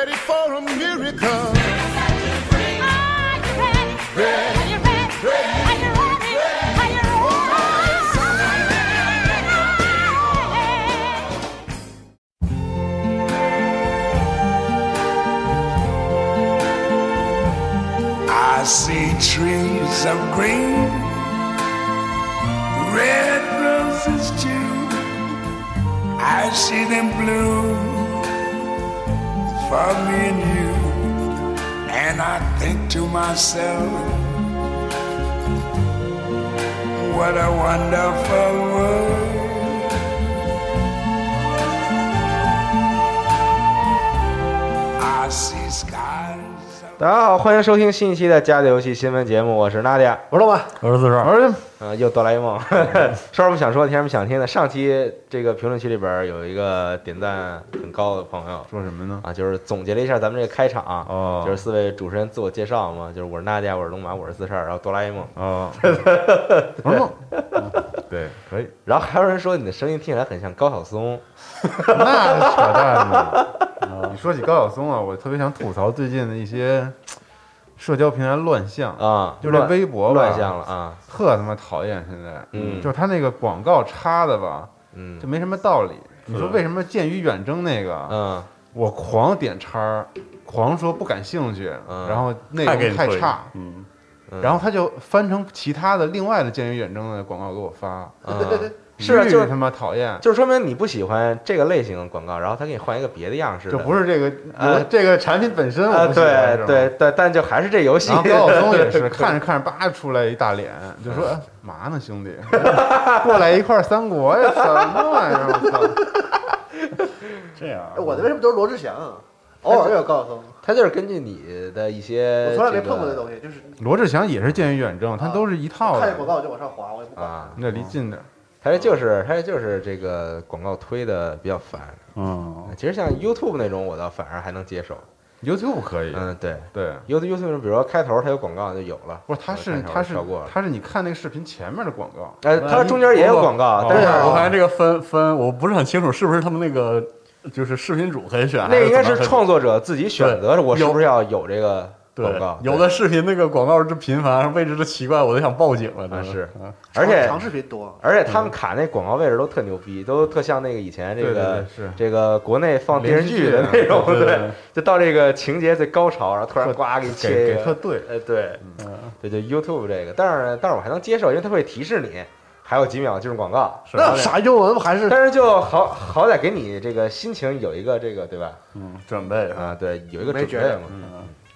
ready for a miracle? Are you ready? Are you ready? Are you ready? Are you ready? I see trees of green, red roses too. I see them blue for me and you. And I think to myself, what a wonderful world. I see skies. of 大家好，欢迎收听新一期的《家里游戏新闻节目》，我是娜迪亚，我说吧，我是四十二，而呃，又哆啦 A 梦，说什么想说，听什么想听的。上期这个评论区里边有一个点赞很高的朋友说什么呢？啊，就是总结了一下咱们这个开场，哦就是四位主持人自我介绍嘛，就是我是娜迪亚，我是龙马，我是四十二，然后哆啦 A 梦，哦，哦，对，可以，然后还有人说你的声音听起来很像高晓松，那扯淡呢。你说起高晓松啊，我特别想吐槽最近的一些社交平台乱象，啊，就这乱微博吧乱象了啊，特他妈讨厌。现在，嗯。就是他那个广告插的吧，嗯。就没什么道理。你说为什么剑与远征那个，嗯。我狂点叉儿，狂说不感兴趣，嗯。然后内太给你推。容太差，嗯，嗯，然后他就翻成其他的另外的剑与远征的广告给我发，嗯是啊，就是他妈讨厌。就是说明你不喜欢这个类型的广告，然后他给你换一个别的样式的，就不是这个呃这个产品本身啊，我不喜欢，对对对，但就还是这游戏然后高晓松也是 看着看着，叭出来一大脸，就说：“哎嘛呢，兄弟，过来一块儿三国呀？什么玩意儿？我操！这样我的为什么都是罗志祥啊？偶尔有高晓松，他就是根据你的一些，我从来没碰过这东西，就是罗志祥也是剑与远征，他都是一套的看见。广告我就往上滑，我也不管。啊，你得离近点儿。他这就是它这就是这个广告推的比较烦。嗯，其实像 YouTube 那种，我倒反而还能接受。YouTube 可以，嗯，对对，，YouTube YouTube 比如说开头它有广告就有了，不是，它是我开头他是跳过了。他是你看那个视频前面的广告，哎，它中间也有广告，但是哦我发现这个分分，我不是很清楚是不是他们那个就是视频主可以选，那个应该是创作者自己选择，对我是不是要有这个广告？，有的视频那个广告之频繁，位置之奇怪，我都想报警了。那是。嗯而且长视频多，而且他们卡那广告位置都特牛逼，都特像那个以前这对对个是。这个国内放电视剧的那种，对对。对，就到这个情节最高潮，然后突然呱给你切给一个，对，哎，对，嗯。对，就 YouTube 这个，但是但是我还能接受，因为它会提示你还有几秒进入广告，那啥英文不还是但是就好好歹给你这个心情有一个这个对吧？嗯，准备。啊，对，有一个准备嘛，嗯，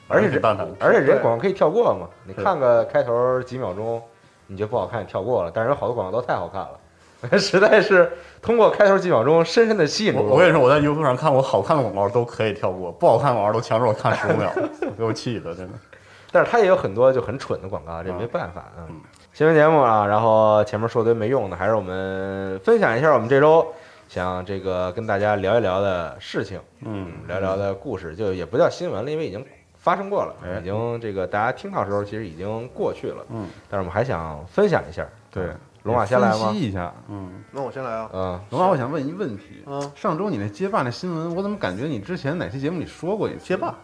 而且这挺蛋疼，而且人广告可以跳过嘛，你看个开头几秒钟，你觉得不好看，你跳过了，但是有好多广告都太好看了，实在是通过开头几秒钟深深的吸引住了我我跟你说，我在 YouTube 上看过好看的广告都可以跳过，不好看的广告都强制我看十五秒，给我气的，真的。但是它也有很多就很蠢的广告，这啊没办法啊嗯。新闻节目啊，然后前面说堆没用的，还是我们分享一下我们这周想这个跟大家聊一聊的事情，嗯，聊聊的故事，就也不叫新闻了，因为已经发生过了，哎已经这个大家听到的时候其实已经过去了，嗯但是我们还想分享一下。对，龙马先来吗分析？一下。嗯，那我先来啊。嗯，龙马，我想问一问题，嗯，上周你那街霸那新闻，我怎么感觉你之前哪期节目里说过一次？街霸，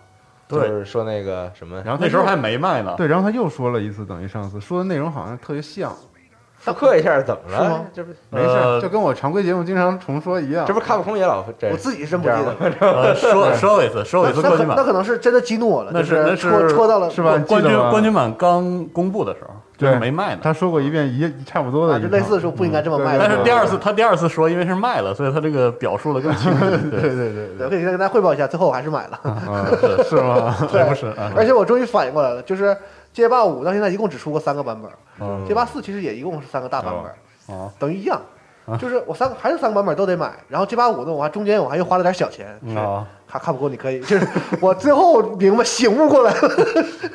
就是说那个什么，然后那时候还没卖呢。对，然后他又说了一次，等于上次说的内容好像特别像。复刻一下怎么是吗了？这不没事就跟我常规节目经常重说一样。这不卡普空也老这我自己是真不记得。呃，说 说过一次，说过一次那冠军版，可那可能是真的激怒我了，那是那戳戳到了是吧冠军冠军版刚公布的时候，就是对没卖呢。他说过一遍一差不多的就类似的说不应该这么卖。但是第二次他第二次说，因为是卖了，所以他这个表述的更清楚。对对对我可以再跟大家汇报一下，最后我还是买了，啊，是吗？对不是啊，而且我终于反应过来了，就是街霸五到现在一共只出过三个版本，嗯街霸四其实也一共是三个大版本，哦等于一样。就是我三个还是三个版本都得买，然后街霸五呢，我还中间我还又花了点小钱，是啊，卡卡普空你可以，就是我最后明白醒悟过来了，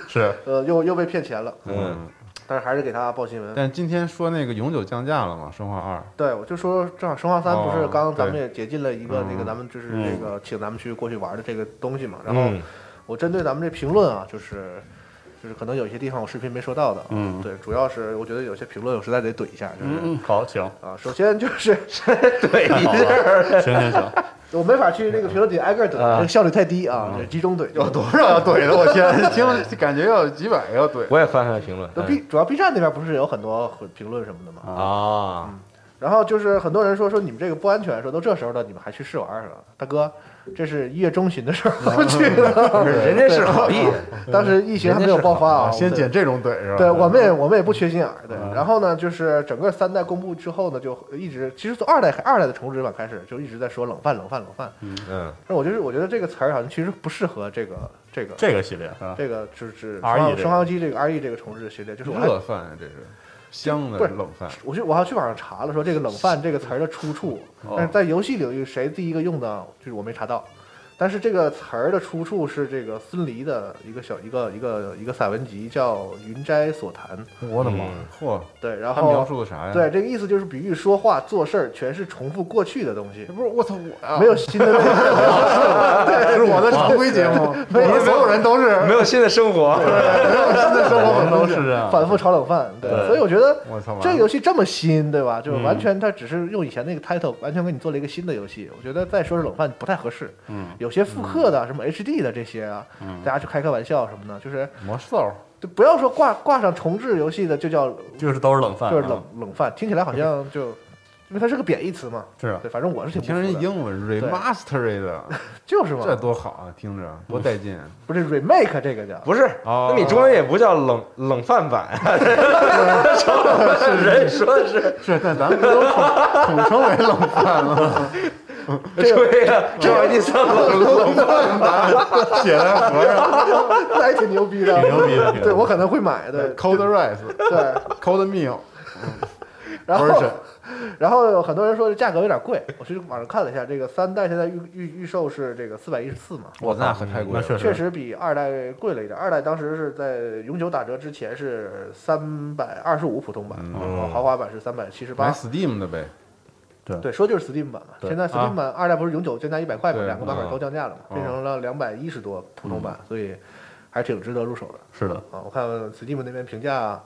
是 呃，又又被骗钱了，嗯，但是还是给他报新闻。但今天说那个永久降价了嘛，生化二，对，我就说正好《生化三》不是哦刚刚咱们也解禁了一个那个嗯咱们就是嗯这个请咱们去过去玩的这个东西嘛，然后嗯我针对咱们这评论啊，就是就是可能有些地方我视频没说到的，嗯对，主要是我觉得有些评论我实在得怼一下，就是、嗯嗯，好，请，啊，首先就是对，太好了，行行行，我没法去那个评论底挨个怼，啊这个效率太低啊，这集中怼。有多少要怼的？我天，听感觉要几百个要怼。我也翻翻评论那 B 主要 B 站那边不是有很多评论什么的吗，啊，然后就是很多人说说你们这个不安全，说都这时候了你们还去试玩是吧？大哥，这是一月中旬的时候去的，人家是好意，当时疫情还没有爆发啊，先对捡这种怼是吧？对，我们也我们也不缺心眼儿，对。然后呢，就是整个三代公布之后呢，就一直其实从二代二代的重置版开始，就一直在说冷饭冷饭冷饭。嗯，那我就是我觉得这个词儿好像其实不适合这个这个这个系列啊，这个就是生化危机这个 RE 这个重置系列，就是热饭啊，这是香的不是冷饭。我去我还去网上查了，说这个冷饭这个词儿的出处，但是在游戏领域谁第一个用的，就是我没查到。但是这个词儿的出处是这个孙犁的一个小一个一个一个散文集，叫《云斋所谈》。我的妈！嚯，对，然他描后述的啥呀？对，这个意思就是比喻说话做事儿全是重复过去的东西，不是我操，我啊。没有新的内容。是我的常规节目，我们所有人都是。没有新的生活，我们都是这样，反复炒冷饭，对，所以我觉得我操，这个游戏这么新，对吧？就是嗯。完全它只是用以前那个 title 完全给你做了一个新的游戏，我觉得再说是冷饭不太合适。嗯有些复刻的什么 HD 的这些啊，嗯。大家去开开玩笑什么的，就是魔兽。就不要说挂挂上重置游戏的就叫就是都是冷饭，就是冷冷饭，听起来好像 就因为它是个贬义词嘛。是啊。对，反正我是挺不听人家英文 remastered 的，就是嘛。这，多好啊！听着多带劲。不是 remake 这个叫。不是，哦。那你中文也不叫冷冷饭版，人说的是。是，但咱们不都统统称为冷饭了吗？对呀，这玩意算冷冷饭版，写在盒上那还挺牛逼的，挺牛逼的牛逼的对我可能会买，的，cold rice，对。cold meal，然后然后有很多人说这价格有点贵，我去网上看了一下，这个三代现在预预预售是这个四百一十四嘛，我那很太贵了。确确实比二代贵了一点。二代当时是在永久打折之前是三百二十五普通版，嗯然后豪华版是三百七十买八。Steam 的呗，对，说就是 Steam 版嘛。现在 Steam 版二代不是永久降价一百块嘛，两个版本嗯都降价了嘛，嗯。变成了两百一十多普通版，所以还挺值得入手的。是的，啊。我看 Steam 那边评价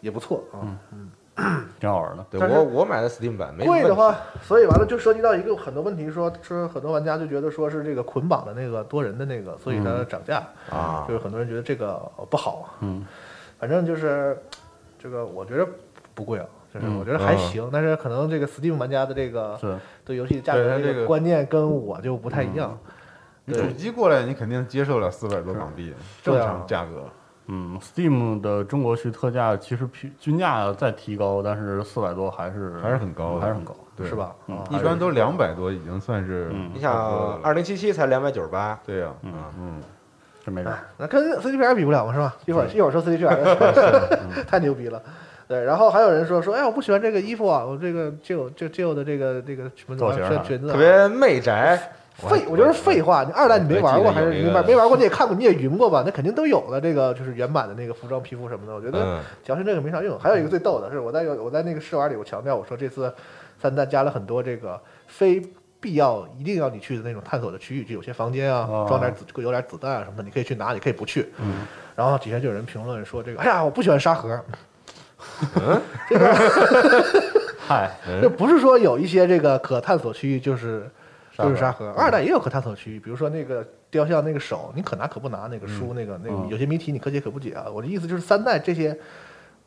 也不错啊。嗯。挺好玩的。对但是我我买的 Steam 版没贵的话，所以完了就涉及到一个很多问题，说说很多玩家就觉得说是这个捆绑的那个多人的那个，所以它涨价，啊。就是很多人觉得这个不好。嗯，反正就是这个，我觉得不贵啊，就是嗯我觉得还行，但是可能这个 Steam 玩家的这个是对游戏价格的对它这个观念跟我就不太一样。你主机过来，你肯定接受了四百多港币，正常价格。嗯，Steam 的中国区特价其实均均价再提高，但是四百多还是还是很高的还是很高。对是吧？嗯啊一般都两百多，已经算是嗯你想二零七七才两百九十八，对呀，嗯嗯，这没啥。哎那跟 CDPR 比不了嘛，是吧？一会儿一会儿说 CDPR，太牛逼了。对，然后还有人说说，哎，我不喜欢这个衣服啊，我这个旧旧旧的这个这个什么造型啊裙裙子啊，特别媚宅，废，我觉得是废话。你二代你没玩过，还是没玩没玩过？你也看过，你也云过吧？那肯定都有的。这个就是原版的那个服装、皮肤什么的，我觉得主要是这个没啥用。还有一个最逗的是，我在我在那个试玩里，我强调我说这次三代加了很多这个非必要一定要你去的那种探索的区域，就有些房间啊哦，装点子有点子弹啊什么的，你可以去拿，你可以不去。嗯，然后底下就有人评论说这个，哎呀，我不喜欢沙盒。嗨，这不是说有一些这个可探索区域就是就是沙盒，二代也有可探索区域，比如说那个雕像那个手，你可拿可不拿，那个书那个那个嗯有些谜题你可解可不解啊。我的意思就是三代这些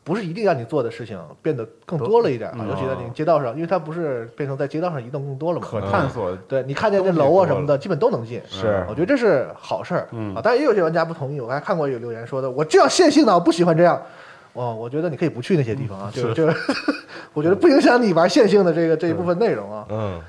不不是一定让你做的事情变得更多了一点啊，嗯尤其在那个街道上，因为它不是变成在街道上移动更多了嘛。可探索对你看见那楼啊什么的，基本都能进。是我觉得这是好事儿嗯啊。但也有些玩家不同意，我还看过有留言说的，我这样线性的，我不喜欢这样。哦，我觉得你可以不去那些地方啊，就是就是，我觉得不影响你玩线性的这个这一部分内容啊。嗯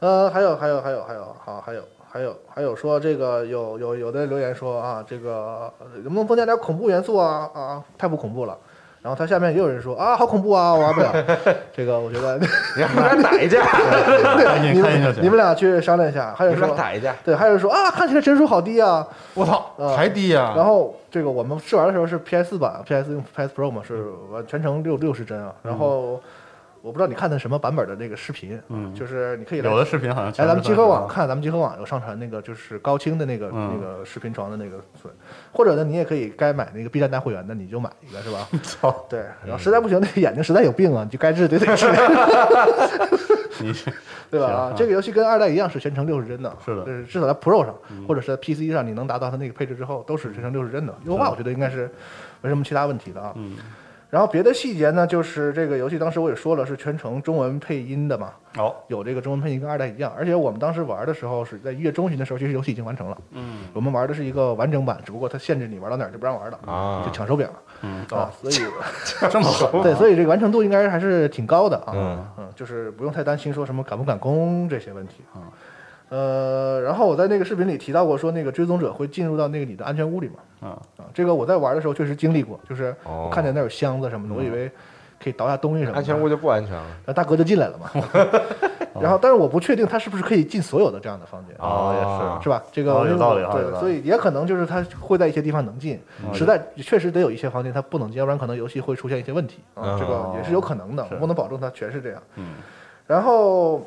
呃，还有还有还有还有，好，还有还有还有说这个有有有的留言说啊，这个呃能不能增加点恐怖元素啊啊，太不恐怖了。然后他下面也有人说啊，好恐怖啊，我玩不了。这个我觉得 你们俩打一架，对你。们你们俩去商量一下。还有说打一架，对，还有人说啊，看起来帧数好低啊。我操呃，还低呀！然后这个我们试玩的时候是 PS 版，PS 用 PS Pro 嘛，是完全程六六十帧啊。然后我不知道你看的什么版本的那个视频，嗯就是你可以来有的视频好像全来咱们是集合网看，咱们集合网有上传那个就是高清的那个、嗯那个视频床的那个损，或者呢，你也可以该买那个 B 站大会员的，你就买一个是吧？操，对，然后实在不行，那个眼睛实在有病啊，你就该治得得治，你 对吧？啊，这个游戏跟二代一样是全程六十帧的，是的就是至少在 Pro 上、或者是在 PC 上，你能达到它那个配置之后，都是全程六十帧的。优化我觉得应该是没什么其他问题的啊。嗯然后别的细节呢，就是这个游戏当时我也说了，是全程中文配音的嘛，哦，有这个中文配音跟二代一样，而且我们当时玩的时候是在一月中旬的时候，其实游戏已经完成了。嗯。我们玩的是一个完整版，只不过它限制你玩到哪儿就不让玩了，啊。就抢手柄嗯啊，所以 这么好，对，所以这个完成度应该还是挺高的啊。嗯。嗯，就是不用太担心说什么赶不赶工这些问题。啊。呃，然后我在那个视频里提到过，说那个追踪者会进入到那个你的安全屋里嘛。啊啊，这个我在玩的时候确实经历过，就是哦我看见那有箱子什么的，我以为可以倒下东西什么的。安全屋就不安全了。然后大哥就进来了嘛。然后，但是我不确定他是不是可以进所有的这样的房间。啊也是是吧？这个哦有道理我哦有道理对，所以也可能就是他会在一些地方能进，哦实在确实得有一些房间他不能进，要不然可能游戏会出现一些问题啊，哦这个也是有可能的，我不能保证它全是这样。嗯然后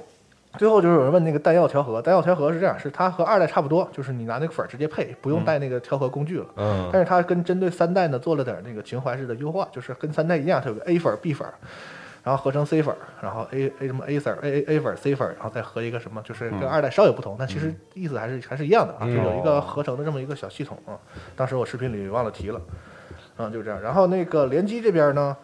最后就是有人问那个弹药调和，弹药调和是这样，是它和二代差不多，就是你拿那个粉儿直接配，不用带那个调和工具了。嗯但是它跟针对三代呢做了点那个情怀式的优化，就是跟三代一样，它有个 A 粉儿 B 粉儿，然后合成 C 粉儿，然后 A A 什么 A 粉儿 A A A 粉儿 C 粉儿，然后再合一个什么，就是跟二代稍有不同，但其实意思还是还是一样的啊，嗯就有一个合成的这么一个小系统啊。当时我视频里忘了提了，嗯，就这样。然后那个联机这边呢，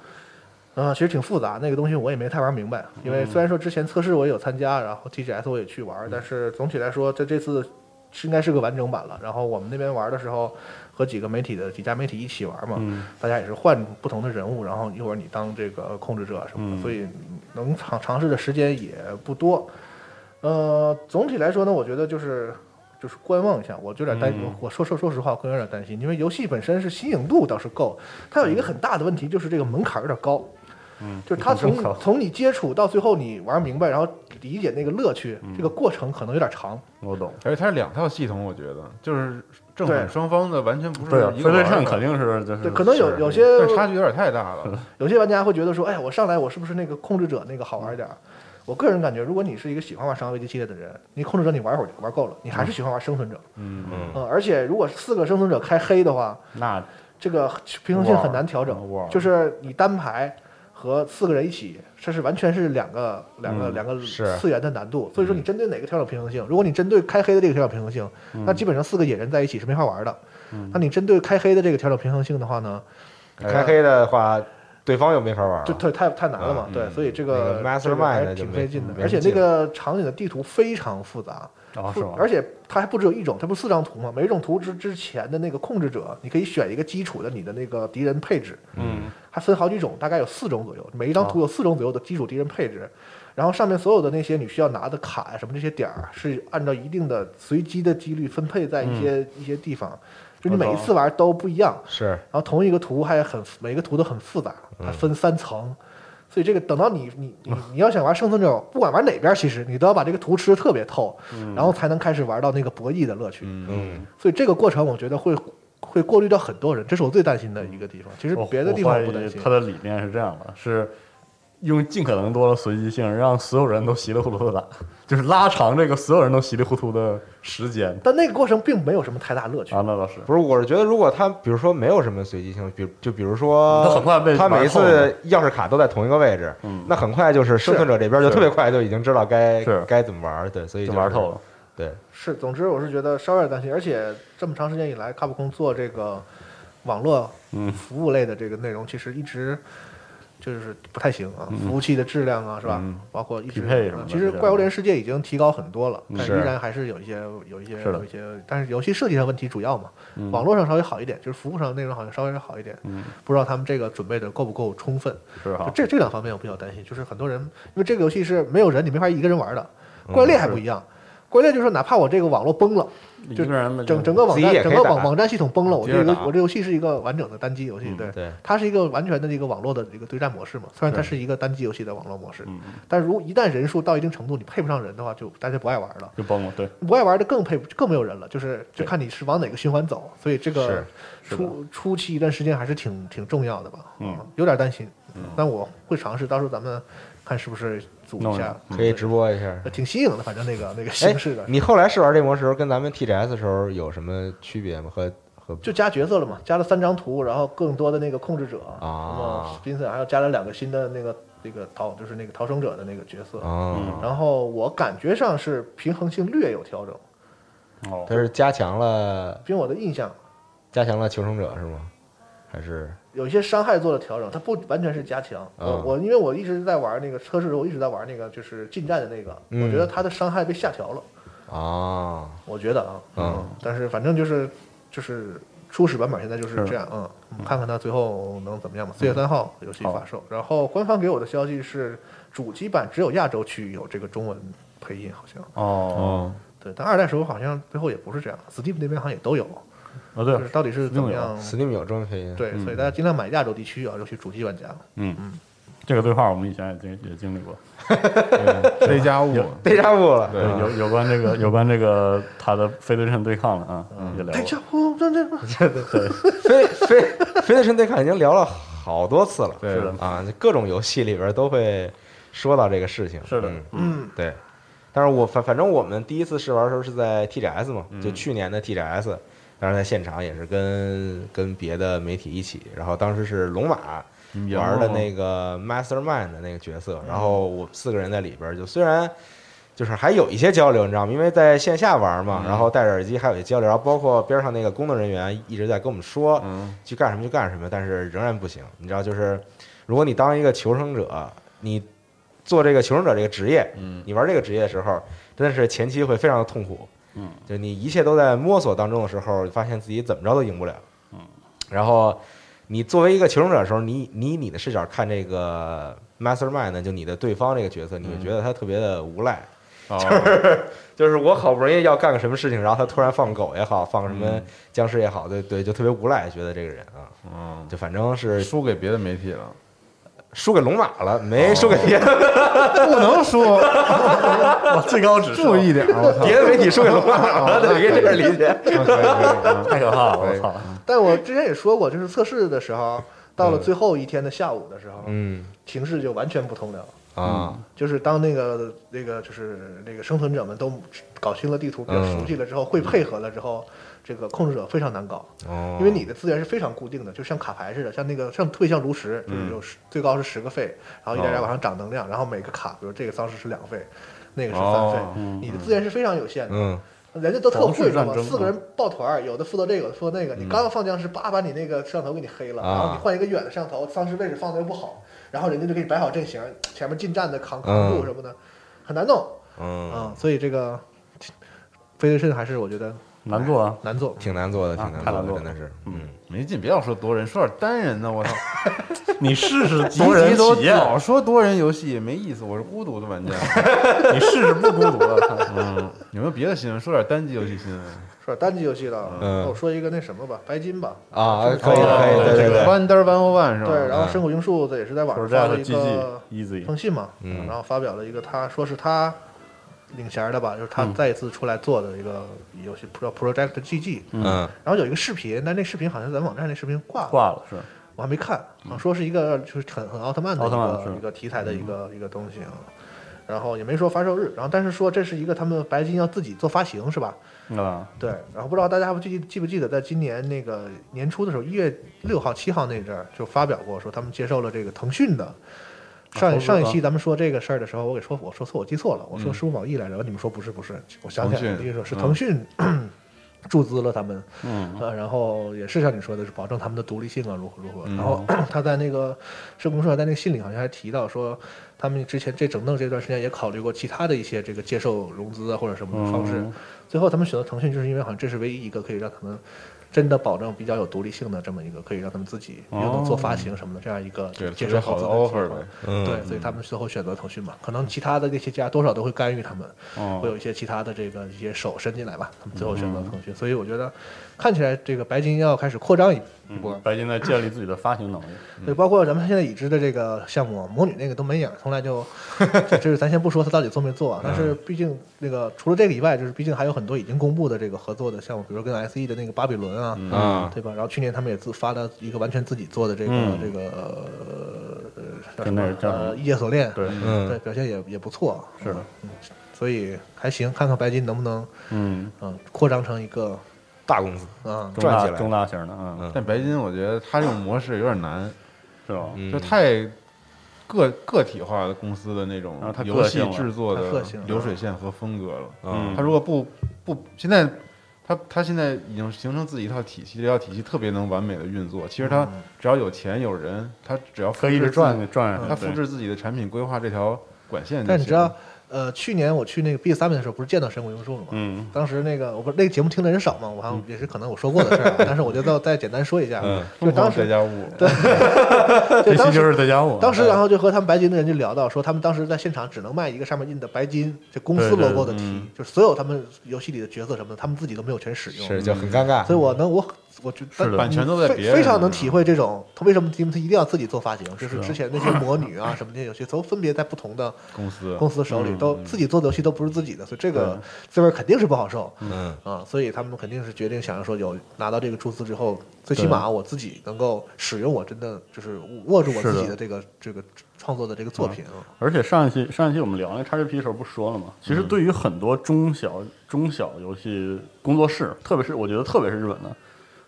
嗯、其实挺复杂，那个东西我也没太玩明白，因为虽然说之前测试我也有参加，然后 TGS 我也去玩，但是总体来说，在这次是应该是个完整版了。然后我们那边玩的时候，和几个媒体的几家媒体一起玩嘛，嗯大家也是换不同的人物，然后一会儿你当这个控制者什么的，嗯所以能尝尝试的时间也不多。呃，总体来说呢，我觉得就是就是观望一下，我就有点担，嗯我说说说实话，我个人有点担心，因为游戏本身是新颖度倒是够，它有一个很大的问题就是这个门槛有点高。嗯，就是他从从你接触到最后你玩明白，然后理解那个乐趣，嗯这个过程可能有点长。我懂。而且它是两套系统，我觉得就是正反双方的完全不对啊是，一个对称肯定是就是对，可能有有些差距有点太大了。有些玩家会觉得说，哎，我上来我是不是那个控制者那个好玩一点儿？我个人感觉，如果你是一个喜欢玩《生化危机》系列的人，你控制者你玩会儿就玩够了，你还是喜欢玩生存者。嗯，嗯嗯，而且如果四个生存者开黑的话，那这个平衡性很难调整就是你单排和四个人一起，这是完全是两个两个嗯两个次元的难度。所以说，你针对哪个调整平衡性？如果你针对开黑的这个调整平衡性，那基本上四个野人在一起是没法玩的。那你针对开黑的这个调整平衡性的话呢，开黑的话，对方又没法玩。就太太太难了嘛。对，所以这个那个 Mastermind 还就没挺费劲的，而且那个场景的地图非常复杂。啊是吗？而且它还不只有一种，它不是四张图吗？每一种图之之前的那个控制者，你可以选一个基础的你的那个敌人配置，嗯，还分好几种，大概有四种左右，每一张图有四种左右的基础敌人配置，然后上面所有的那些你需要拿的卡呀什么这些点儿，是按照一定的随机的几率分配在一些、一些地方，就你每一次玩都不一样，是。然后同一个图还很每个图都很复杂，它分三层。所以这个等到你你你你要想玩生存者，不管玩哪边，其实你都要把这个图吃的特别透，然后才能开始玩到那个博弈的乐趣。嗯，所以这个过程我觉得会会过滤掉很多人，这是我最担心的一个地方。其实别的地方不担心他。的理念是这样的，是用尽可能多的随机性，让所有人都稀里糊涂的打，就是拉长这个所有人都稀里糊涂的时间。但那个过程并没有什么太大乐趣。啊，那倒是。不是，我是觉得如果他比如说没有什么随机性，比就比如说他很快被他每一次钥匙卡都在同一个位置，嗯。那很快就是生存者这边就特别快就已经知道该该怎么玩，对，所以就是玩透了。对，是，总之我是觉得稍微有点担心，而且这么长时间以来，卡普空做这个网络嗯。服务类的这个内容，其实一直就是不太行啊，服务器的质量啊，是吧？嗯包括一直匹配什么其实《怪物猎人世界》已经提高很多了，但依然还是有一些有一些有一些，但是游戏设计上问题主要嘛，网络上稍微好一点，就是服务上内容好像稍微好一点，嗯不知道他们这个准备的够不够充分。是哈，这这两方面我比较担心，就是很多人因为这个游戏是没有人，你没法一个人玩的。怪猎还不一样，怪猎就是说哪怕我这个网络崩了，一个人的整整个网站整个网网站系统崩了，我这个我这游戏是一个完整的单机游戏，对，对，它是一个完全的一个网络的一个对战模式嘛。虽然它是一个单机游戏的网络模式，嗯但如一旦人数到一定程度，你配不上人的话，就大家不爱玩了。就崩了，对，不爱玩的更配不更没有人了，就是就看你是往哪个循环走，所以这个初初期一段时间还是挺挺重要的吧，嗯啊，有点担心，但我会尝试，到时候咱们看是不是组弄一下，可以直播一下。挺新颖的，反正那个那个哎形式的，，你后来试玩这模式时候，跟咱们 TGS 的时候有什么区别吗？和和就加角色了嘛，加了三张图，然后更多的那个控制者啊什么 Vincent，还有加了两个新的那个那个逃，就是那个逃生者的那个角色。哦，然后我感觉上是平衡性略有调整，哦它，是加强了凭我的印象，加强了求生者是吗？还是有一些伤害做了调整，它不完全是加强。我嗯我因为我一直在玩那个测试的时候，我一直在玩那个就是近战的那个，嗯。我觉得它的伤害被下调了，啊？我觉得啊，嗯，但是反正就是就是初始版本现在就是是这样，嗯，我们看看它最后能怎么样吧。四月三号游戏发售，然后官方给我的消息是，主机版只有亚洲区域有这个中文配音，好像。哦，哦，对，但二代时候好像最后也不是这样，Steam 那边好像也都有，哦对就是，到底是怎么样？Steam 有中文配音，对，所以大家尽量买亚洲地区啊，尤其主机玩家。嗯。嗯，这个对话我们以前也经也经历过，对，家有有关这个有关这个他的非对称对抗了啊，也聊太过，家伙，这这 飞飞飞对称对抗已经聊了好多次了，对是的。啊，各种游戏里边都会说到这个事情。是的嗯。嗯，对。但是我反反正我们第一次试玩的时候是在 TGS 嘛，嗯就去年的 TGS，当时在现场也是跟跟别的媒体一起，然后当时是龙马玩的那个 Mastermind 的那个角色，然后我们四个人在里边儿，就虽然就是还有一些交流，你知道吗？因为在线下玩嘛，然后戴着耳机还有一些交流，然后包括边上那个工作人员一直在跟我们说，嗯去干什么就干什么，但是仍然不行。你知道，就是如果你当一个求生者，你做这个求生者这个职业，嗯你玩这个职业的时候，真的是前期会非常的痛苦。嗯，就你一切都在摸索当中的时候，发现自己怎么着都赢不了。嗯，然后你作为一个求生者的时候，你你以你的视角看这个 Mastermind 呢，就你的对方这个角色，你会觉得他特别的无赖。哦，就是我好不容易要干个什么事情，然后他突然放狗也好，放什么嗯。僵尸也好，对对，就特别无赖，觉得这个人。啊，嗯，就反正是输给别的媒体了，输给龙马了，没输给别的不能说，我，最高指数。注意点儿，我操，别的媒体，输给龙马了，对，可以这样理解。太可怕了，我操！但我之前也说过，就是测试的时候，到了最后一天的下午的时候，嗯。形势就完全不同了。啊，就是当那个那个就是那个生存者们都搞清了地图，比较嗯熟悉了之后，会配合了之后，这个控制者非常难搞，哦，因为你的资源是非常固定的，就像卡牌似的，像那个像特别像炉石，就是有十最高是十个费，然后一点点往上涨能量，然后每个卡，比如这个丧尸是两费，那个是三费哦，你的资源是非常有限的。嗯人家都特会，知道吗？四个人抱团儿，有的负责这个，有的负责那个。你刚放僵尸，叭把你那个摄像头给你黑了，啊然后你换一个远的摄像头，丧尸位置放的又不好，然后人家就给你摆好阵型，前面近战的扛扛住嗯什么的，很难弄嗯，啊。所以这个飞对称还是我觉得难做啊，难做。挺难做的，挺啊难做的，太难做了真的是，嗯，没劲，别老说多人，说点单人的，我操，你试试 多人体验，老说多人游戏也没意思，我是孤独的玩家。你试试不孤独的。嗯，有没有别的新闻？说点单机游戏新闻。说单机游戏的，我说一个那什么吧，白金吧。啊，可以可以，哦对对对，Wonder One O One 是吧？对，然后嗯深谷英树子也是在网上发了一个 Easy，封信嘛，嗯然后发表了一个他说是他领衔的吧，就是他嗯再一次出来做的一个游戏叫 Project GG，嗯然后有一个视频，但那视频好像咱网站那视频挂了，挂了是。我还没看，啊，说是一个就是很很奥特曼的一个一个题材的一个一个东西啊，然后也没说发售日，然后但是说这是一个他们白金要自己做发行是吧？啊，对，然后不知道大家记记不记得，在今年那个年初的时候，一月六号、七号那阵儿就发表过，说他们接受了这个腾讯的。上上一期咱们说这个事儿的时候，我给说我说错，我记错了，我说嗯是不是网易来着？你们说不是不是，我想起来了，腾讯那个是嗯腾讯注资了他们，嗯呃，然后也是像你说的，是保证他们的独立性啊，如何如何。嗯然后 他在那个社公社在那个信里好像还提到说，他们之前这整顿这段时间也考虑过其他的一些这个接受融资啊或者什么的方式，嗯最后他们选择腾讯，就是因为好像这是唯一一个可以让他们。真的保证比较有独立性的这么一个，可以让他们自己又能做发行什么的这样一个对，接受特别好的机 offer 会呗。嗯，对，所以他们最后选择腾讯嘛，可能其他的那些家多少都会干预他们，哦会有一些其他的这个一些手伸进来吧，他们最后选择嗯腾讯，所以我觉得看起来这个白金要开始扩张一一波。嗯，，白金在建立自己的发行能力，对，包括咱们现在已知的这个项目，魔女那个都没影儿，从来就，这这是咱先不说他到底做没做啊，但是毕竟那个除了这个以外，就是毕竟还有很多已经公布的这个合作的项目，比如跟 SE 的那个巴比伦啊，啊，对吧？然后去年他们也自发了一个完全自己做的这个、嗯这个呃叫什么呃异界锁链，对，嗯对，表现也也不错，是的嗯，所以还行，看看白金能不能嗯，嗯扩张成一个大公司，嗯中赚起来中大型的，嗯，嗯但白金我觉得它这种模式有点难，是吧？嗯就太个个体化的公司的那种游戏制作的流水线和风格了。嗯他如果不不现在。它它现在已经形成自己一套体系，这套体系特别能完美的运作。其实他只要有钱有人，他只要可以一直转转下去，它复制自己的产品，规划这条管线就行。但你知道，呃，去年我去那个 B 三的时候，不是见到神谷英树了吗？嗯，当时那个我不是那个节目听的人少嘛，我好像也是可能我说过的事儿啊，但是我就再再简单说一下，嗯。就当时在家务，对。就是在家务，当时然后就和他们白金的人就聊到说，他们当时在现场只能卖一个上面印的白金这公司 logo 的 T，嗯就是所有他们游戏里的角色什么的，他们自己都没有全使用，是就很尴尬，所以我能我我觉得版权都在非别人非常能体会这种他为什么他们他一定要自己做发行，就是之前那些魔女啊什么那些游戏都分别在不同的 公司公司手里，嗯都自己做的游戏都不是自己的，所以这个滋味肯定是不好受。嗯啊，所以他们肯定是决定想要说有拿到这个注资之后，最起码我自己能够使用我真的就是握住我自己的这个这个创作的这个作品啊。而且上一期上一期我们聊那 XGP 的时候不是说了吗？其实对于很多中小中小游戏工作室，特别是我觉得特别是日本的，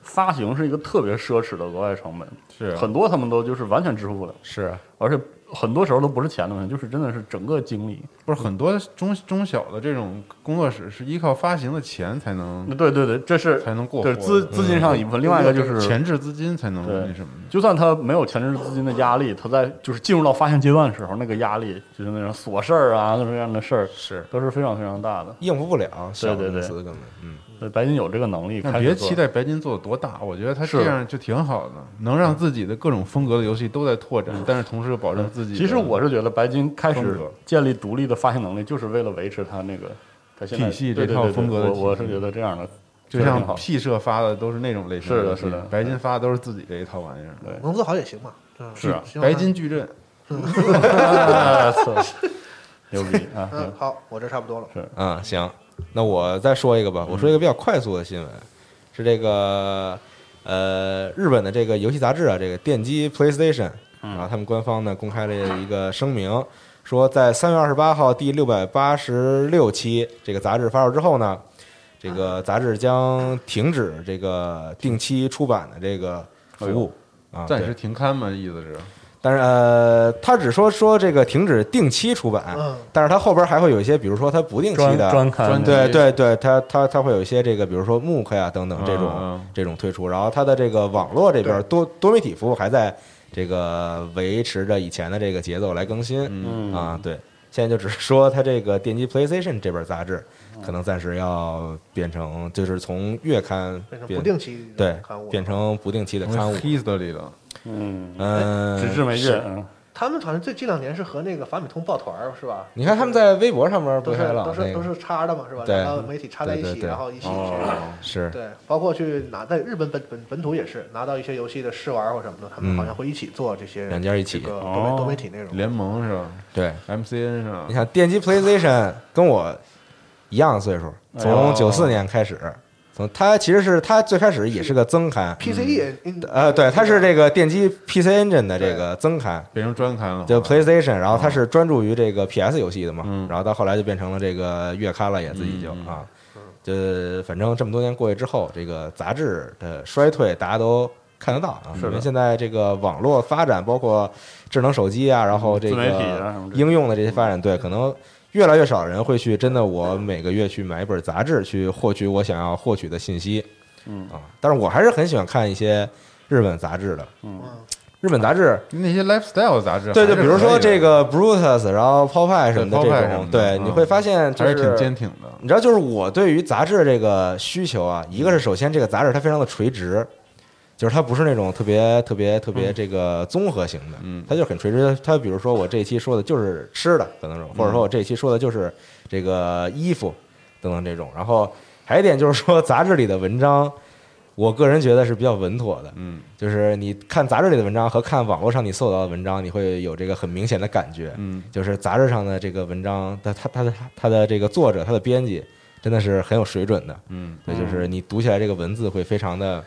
发行是一个特别奢侈的额外成本，是。啊很多他们都就是完全支付不了，是。而且很多时候都不是钱的问题，就是真的是整个精力。不是很多中中小的这种工作室是依靠发行的钱才能对对对，这是才能过对资资金上一部分，另外一个就是前置资金才能那什么。就算他没有前置资金的压力，他在就是进入到发行阶段的时候，那个压力就是那种琐事儿啊，各种各样的事儿，是。都是非常非常大的。应付不了小对对对。公司根本，嗯，白金有这个能力，但别期待白金做的多大，我觉得他这样就挺好的，能让自己的各种风格的游戏都在拓展，但是同时又保证自己的。其实我是觉得白金开始建立独立的发行能力，就是为了维持他那个它现在体系这套对对对对风格的体系我我是觉得这样的就像 P 社发的都是那种类型的是的是的白金发的都是自己这一套玩意儿。对能做好也行嘛。嗯是啊白金矩阵，牛逼啊！嗯，好，我这差不多了。是啊，行，那我再说一个吧，我说一个比较快速的新闻，是这个呃日本的这个游戏杂志啊，这个电击 PlayStation，然后他们官方呢公开了一个声明，说在三月二十八号第六百八十六期这个杂志发售之后呢，这个杂志将停止这个定期出版的这个服务。啊，暂时停刊嘛，意思是但是呃，他只说说这个停止定期出版，嗯。但是他后边还会有一些，比如说他不定期的专刊。专对对对，他他他会有一些这个，比如说 MOOC 呀等等这种、这种推出，然后他的这个网络这边多多媒体服务还在这个维持着以前的这个节奏来更新、嗯。啊，对，现在就只是说它这个电击 PlayStation 这本杂志可能暂时要变成，就是从月刊变成不定期对刊物，变成不定期的刊物，history 了，嗯，嗯，纸质媒介是，嗯，他们好像这近两年是和那个法米通抱团儿是吧？你看他们在微博上面不都是老都是都是插的嘛是吧？对两个媒体插在一起，然后一起是对，包括去拿在日本本本本土也是拿到一些游戏的试玩或什么的，他们嗯好像会一起做这些两家一起这个多哦媒多媒体内容。联盟是吧对。？MCN 是吧你？看电击 PlayStation 跟我一样的岁数，哎从九四年开始，从它其实是它最开始也是个增刊，PCE 嗯呃，对，它是这个电机 PC Engine 的这个增刊，变成专刊了，就 PlayStation，然后它是专注于这个 PS 游戏的嘛嗯，然后到后来就变成了这个月刊了，也自己就啊，就反正这么多年过去之后，这个杂志的衰退大家都看得到啊，因为现在这个网络发展，包括智能手机啊，然后这自媒体个啊什么的，应用的这些发展，对，可能越来越少人会去真的我每个月去买一本杂志去获取我想要获取的信息，嗯。啊，但是我还是很喜欢看一些日本杂志的，嗯。日本杂志。那些 lifestyle 杂志，对对，比如说这个个 Brutus，然后 Popeye 什么的这种，对，嗯。你会发现就还是挺坚挺的。你知道，就是我对于杂志这个需求啊，一个是首先这个杂志它非常的垂直，就是它不是那种特别特别特别这个综合型的，嗯它就很垂直。它比如说我这一期说的就是吃的等等这种，或者说我这一期说的就是这个衣服等等这种。然后还有一点就是说，杂志里的文章，我个人觉得是比较稳妥的，嗯就是你看杂志里的文章和看网络上你搜到的文章，你会有这个很明显的感觉。嗯，就是杂志上的这个文章，它它它的它的这个作者，它的编辑，真的是很有水准的。嗯，对，就是你读起来这个文字会非常的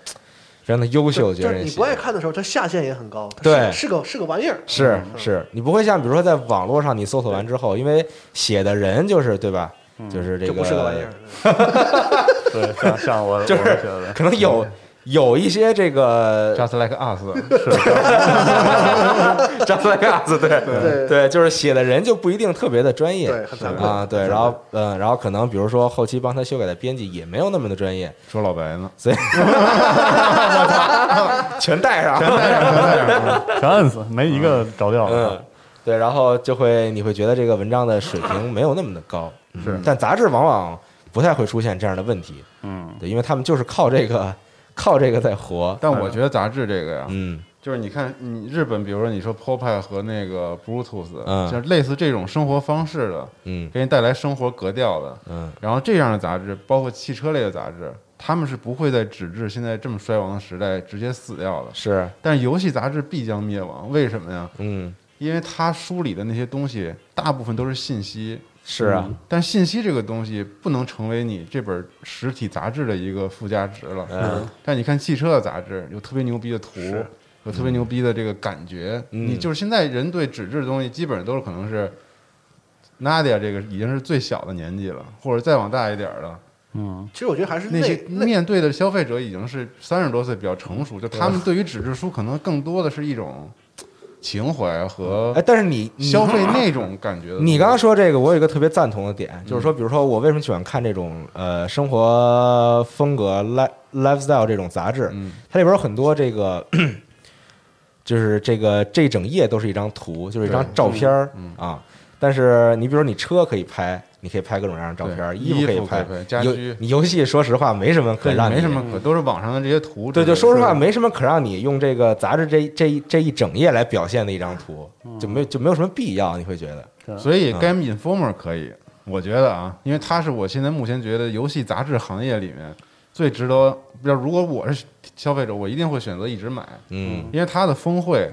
非常的优秀，觉得你不爱看的时候，它下限也很高，对。是是个是个玩意儿，是嗯是，你不会像比如说在网络上你搜索完之后，因为写的人就是对吧？就是这就个不是个玩意儿。对，像像我 就是可能有有一些这个 Just like us，just like us，对。对。对，就是写的人就不一定特别的专业，对很惭愧啊，对，然后嗯，然后可能比如说后期帮他修改的编辑也没有那么的专业，说老白呢，所以 全带上，全摁死，没一个着调的嗯。，对，然后就会你会觉得这个文章的水平没有那么的高，是。但杂志往往不太会出现这样的问题，嗯。对，因为他们就是靠这个靠这个在活，但我觉得杂志这个呀，嗯。就是你看，你日本，比如说你说 Popeye 和那个 Bluetooth，嗯。就是类似这种生活方式的，嗯。给你带来生活格调的，嗯。然后这样的杂志，包括汽车类的杂志，他们是不会在纸质现在这么衰亡的时代直接死掉的。是，但是游戏杂志必将灭亡，为什么呀？嗯。因为它书里的那些东西大部分都是信息，是啊，但信息这个东西不能成为你这本实体杂志的一个附加值了。嗯。但你看汽车的杂志，有特别牛逼的图，有特别牛逼的这个感觉。嗯。你就是现在人对纸质的东西，基本上都是可能是 Nadia 这个已经是最小的年纪了，或者再往大一点儿的。嗯，其实我觉得还是那些面对的消费者已经是三十多岁比较成熟，就他们对于纸质书可能更多的是一种情怀和哎，但是你你消费那种感觉。你刚刚说这个，我有一个特别赞同的点，就是说，比如说我为什么喜欢看这种呃生活风格 life lifestyle 这种杂志，嗯它里边有很多这个，就是这个这一整页都是一张图，就是一张照片儿嗯啊。但是你比如说你车可以拍，你可以拍各种各样的照片衣服可以拍游居。你游戏说实话没什么可让你没什么可，都是网上的这些图之对，就说实话，没什么可让你用这个杂志这这一这一整页来表现的一张图，就没就没有什么必要，你会觉得，所以嗯。Game Informer 可以，我觉得啊，因为它是我现在目前觉得游戏杂志行业里面最值得，要如果我是消费者，我一定会选择一直买，嗯。因为它的峰会，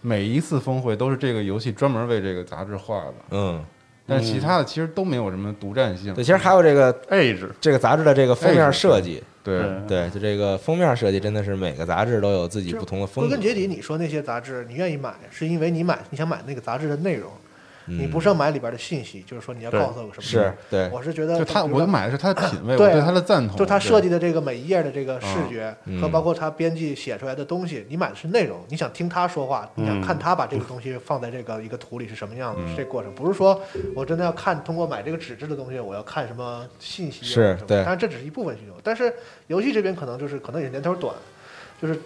每一次峰会都是这个游戏专门为这个杂志画的，嗯，但其他的其实都没有什么独占性。对，其实还有这个 age 这个杂志的这个封面设计，对对对，就这个封面设计真的是每个杂志都有自己不同的风格归根。结底，你说那些杂志你愿意买，是因为你买你想买那个杂志的内容，嗯你不是要买里边的信息，就是说你要告诉我什么。是，对，我是觉得就他，我买的是他的品味，我对他的赞同。就他设计的这个每一页的这个视觉嗯和包括他编辑写出来的东西，你买的是内容，你想听他说话，你想看他把这个东西放在这个一个图里是什么样子，这过程，不是说我真的要看通过买这个纸质的东西，我要看什么信息啊是对什么当然这只是一部分需求，但是游戏这边可能就是可能也年头短，就是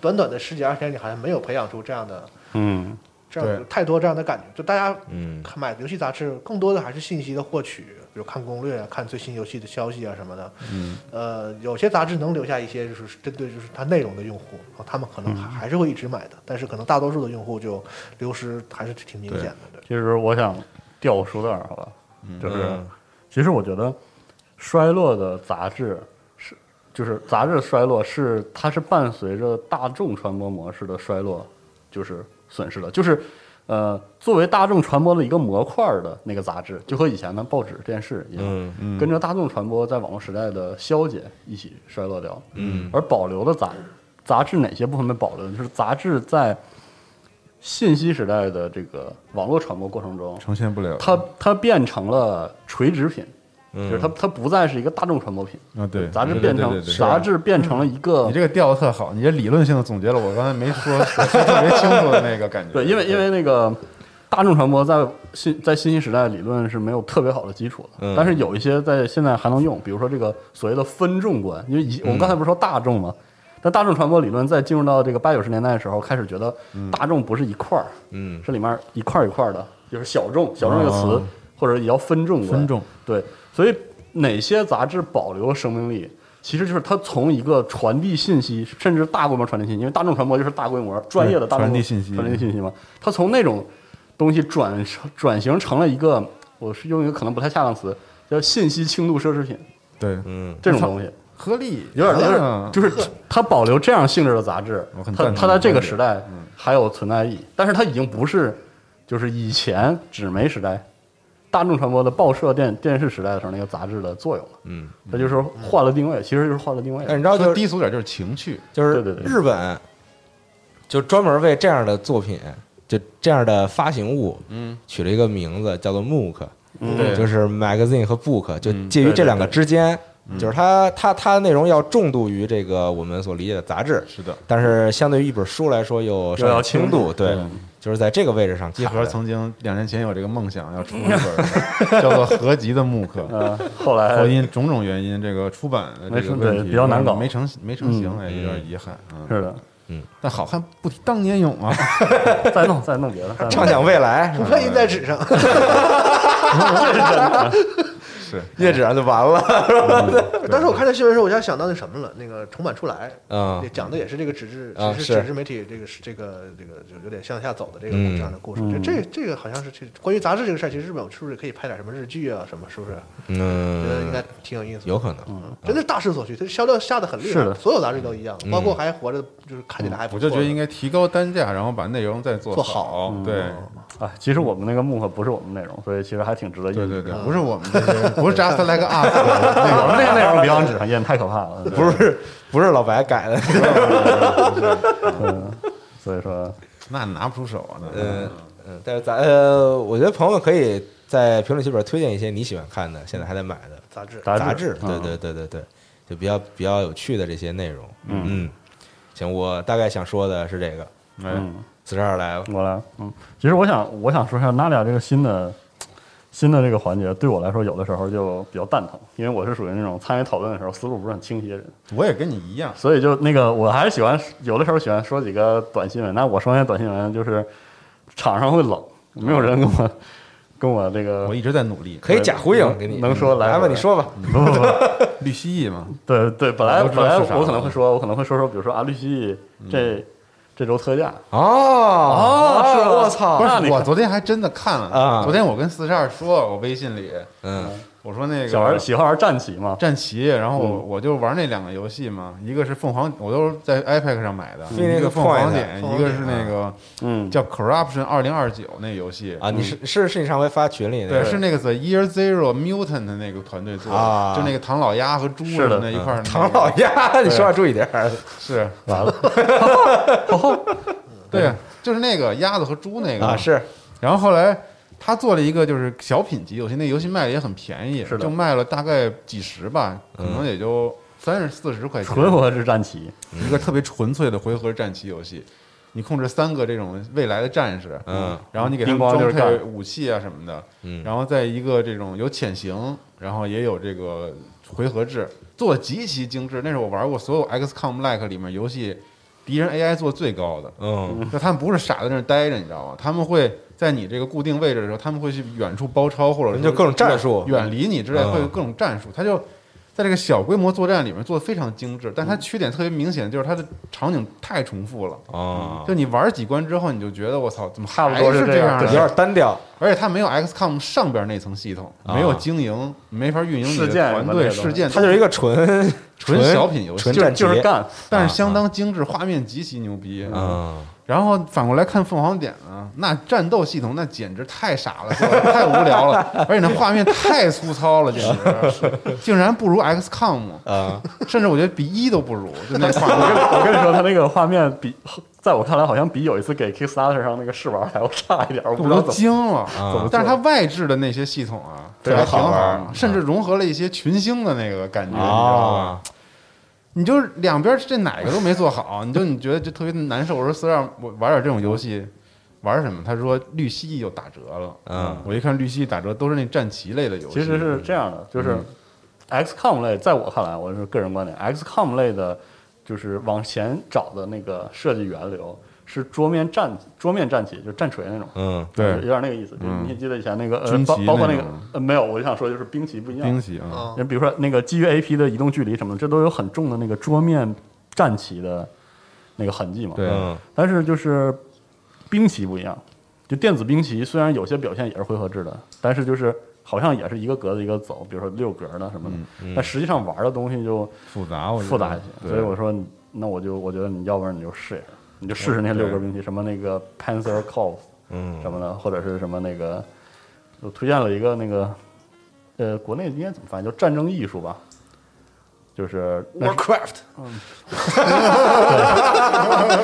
短短的十几二十年你好像没有培养出这样的嗯这样太多这样的感觉，就大家嗯。看买游戏杂志，更多的还是信息的获取，比如看攻略啊、看最新游戏的消息啊什么的。嗯，呃，有些杂志能留下一些就是针对就是它内容的用户，啊他们可能还还是会一直买的，但是可能大多数的用户就流失还是挺明显的。对，其实我想掉书袋儿，好吧，就是嗯其实我觉得衰落的杂志是，就是杂志衰落是它是伴随着大众传播模式的衰落，就是损失的，就是呃，作为大众传播的一个模块的那个杂志，就和以前的报纸、电视一样，嗯跟着大众传播在网络时代的消解一起衰落掉。嗯而保留的杂杂志哪些部分被保留呢？就是杂志在信息时代的这个网络传播过程中，呈现不了。它它变成了垂直品，嗯，就是它它不再是一个大众传播品，啊，对，杂志变成杂志变成了一个你这个调的特好，你这理论性的总结了我刚才没说说特别清楚的那个感觉。对，因为因为那个大众传播在信在信息时代理论是没有特别好的基础的，嗯。但是有一些在现在还能用，比如说这个所谓的分众观，因为以我们刚才不是说大众吗？但大众传播理论在进入到这个八九十年代的时候，开始觉得大众不是一块儿，嗯。是里面一块儿一块儿的，就是小众，小众这个词，哦。或者也叫分众观。分众，对，所以哪些杂志保留了生命力，其实就是它从一个传递信息，甚至大规模传递信息，因为大众传播就是大规模专业的大规模传递信息。传递信息嘛，它从那种东西转转型成了一个，我是用一个可能不太恰当词，叫信息轻度奢侈品。对，嗯。这种东西。合理，有点有嗯点，就是它保留这样性质的杂志它它在这个时代还有存在意义，但是它已经不是就是以前纸媒时代大众传播的报社电电视时代的时候那个杂志的作用了，嗯，它就是换了定位，其实就是换了定位。但。你知道，就低俗点就是情趣，就是对对对。日本就专门为这样的作品，就这样的发行物，嗯，取了一个名字叫做 MOOC，嗯。对。就是 magazine 和 book，就嗯介于这两个之间。就是它它它的内容要重度于这个我们所理解的杂志，是的。但是相对于一本书来说又稍又要有轻度，对，嗯就是在这个位置上集。合曾经两年前有这个梦想，要出一本 叫做合集的木刻，呃，后来后因种种原因，这个出版的这没成对个问题比较难搞没成没成型，嗯哎，有点遗憾。嗯，是的，嗯但好汉不提当年勇啊！再弄再弄别的，畅想未来是吧？不配印在纸上。是页纸上就完了。当时我看这新闻的时候，我就想到那什么了，那个重版出来，嗯讲的也是这个纸质，啊是纸质纸质媒体这个是这个这个就有点向下走的这个嗯这样的故事。嗯这这这个好像是这关于杂志这个事儿，其实日本是不是可以拍点什么日剧啊什么？是不是？嗯觉得应该嗯，挺有意思的。有可能。真的大势所趋，它销量下的很厉害，是的所有杂志都一样，嗯包括还活着，就是看起来还不错。我就觉得应该提高单价，然后把内容再做做好对哎，其实我们那个幕可不是我们内容，所以其实还挺值得印的。对对对，不是我们这些，不是 just like us 我们个那个内容别往 纸上印，太可怕了。不是不是老白改的，嗯，所以说，那拿不出手啊，那嗯嗯，但是咱呃，我觉得朋友们可以在评论区里边推荐一些你喜欢看的，现在还在买的杂志。杂杂志，对嗯对对对对，就比较比较有趣的这些内容。嗯嗯，行，我大概想说的是这个，哎，嗯，四十二来了，我来，嗯，其实我想我想说一下娜俩这个新的新的这个环节，对我来说有的时候就比较蛋疼，因为我是属于那种参与讨论的时候思路不是很清晰的人，我也跟你一样，所以就那个我还是喜欢有的时候喜欢说几个短新闻。那我说那些短新闻就是场上会冷，没有人跟我 跟我这个我一直在努力。可以假呼应给你，能说来来吧，你说吧，不不不，绿蜥蜴嘛，对对，本来本来我可能会说，我可能会说说，比如说啊，绿蜥蜴这这周特价，哦哦是我操。不，是我昨天还真的看了啊。昨天我跟四十二说，我微信里嗯我说那个小孩喜欢玩战棋嘛，战棋，然后我嗯。我就玩那两个游戏嘛，一个是凤凰，我都是在 iPad 上买的一个凤凰点，一个是那个嗯，叫 Corruption 二零二九那游戏啊，你是是是你上回发群里那对，是那个 The Year Zero Mutant 的那个团队做的，啊就那个唐老鸭和猪是的那一块儿那个，唐老鸭，你说话注意点儿，是，完了，对，就是那个鸭子和猪那个啊，是。然后后来他做了一个就是小品级游戏，那游戏卖的也很便宜，是的就卖了大概几十吧，可嗯能也就三十四十块钱，纯合制战棋，一个特别纯粹的回合战棋游戏。你控制三个这种未来的战士，嗯，然后你给他们装配武器啊什么的，嗯然后在一个这种有潜行，然后也有这个回合制，做的极其精致。那是我玩过所有 XCOM like 里面游戏敌人 AI 做最高的，嗯就他们不是傻在那儿待着，你知道吗？他们会在你这个固定位置的时候，他们会去远处包抄，或者就各种战术。远离你之类，嗯。会有各种战术。他就在这个小规模作战里面做的非常精致，但它缺点特别明显，就是它的场景太重复了。哦，就你玩几关之后，你就觉得我操，怎么差不还是多是这样样的？有点单调，而且它没有 XCOM 上边那层系统，啊没有经营，没法运营你的事件团队事件，它就是一个纯纯小品游戏就纯战就是干，但是相当精致，画面极其牛逼。嗯，然后反过来看凤凰点呢，那战斗系统那简直太傻了，太无聊了，而且那画面太粗糙了，简直竟然不如 XCOM，啊，甚至我觉得比一都不如，就那 画我跟面。我跟你说，他那个画面比，在我看来好像比有一次给 Kickstarter 上那个试玩还要差一点，我都知道怎么惊了，啊但是它外置的那些系统啊，非常还挺好玩甚至融合了一些群星的那个感觉，你知道吧？啊，你就是两边这哪个都没做好，你就你觉得就特别难受。我说四让我玩点这种游戏，玩什么？他说绿蜥蜴又打折了。嗯我一看绿蜥蜴打折都是那战棋类的游戏。其实是这样的，就是嗯 XCOM 类，在我看来，我是个人观点，XCOM 类的，就是往前找的那个设计源流是桌面战桌面战棋，就是战锤那种。嗯对有点那个意思。就嗯你记得以前那个呃军，棋包包括那个呃没有，我就想说就是兵棋不一样兵。棋啊，啊比如说那个基于 AP 的移动距离什么的，这都有很重的那个桌面战棋的那个痕迹嘛。对嗯但是就是兵棋不一样，就电子兵棋虽然有些表现也是回合制的，但是就是好像也是一个格子一个走，比如说六格的什么的，但实际上玩的东西就复杂，复杂一些。所以我说，那我就我觉得你要不然你就试一下，你就试试那六格兵器，什么那个 Panzer c o v 嗯。什么的，或者是什么那个，我推荐了一个那个，呃，国内应该怎么翻译？叫战争艺术吧，就是 Warcraft 嗯。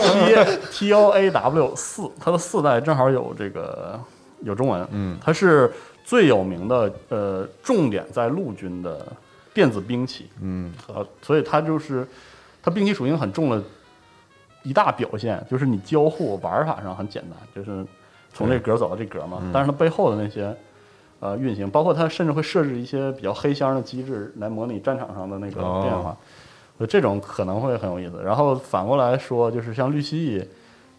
T T O A W 四，它的四代正好有这个有中文，嗯，它是最有名的呃，重点在陆军的电子兵器，嗯呃，所以它就是它兵器属性很重的一大表现，就是你交互玩法上很简单，就是从这格走到这格嘛，但是它背后的那些。呃，运行包括它甚至会设置一些比较黑箱的机制来模拟战场上的那个哦变化，所以这种可能会很有意思。然后反过来说，就是像绿蜥蜴，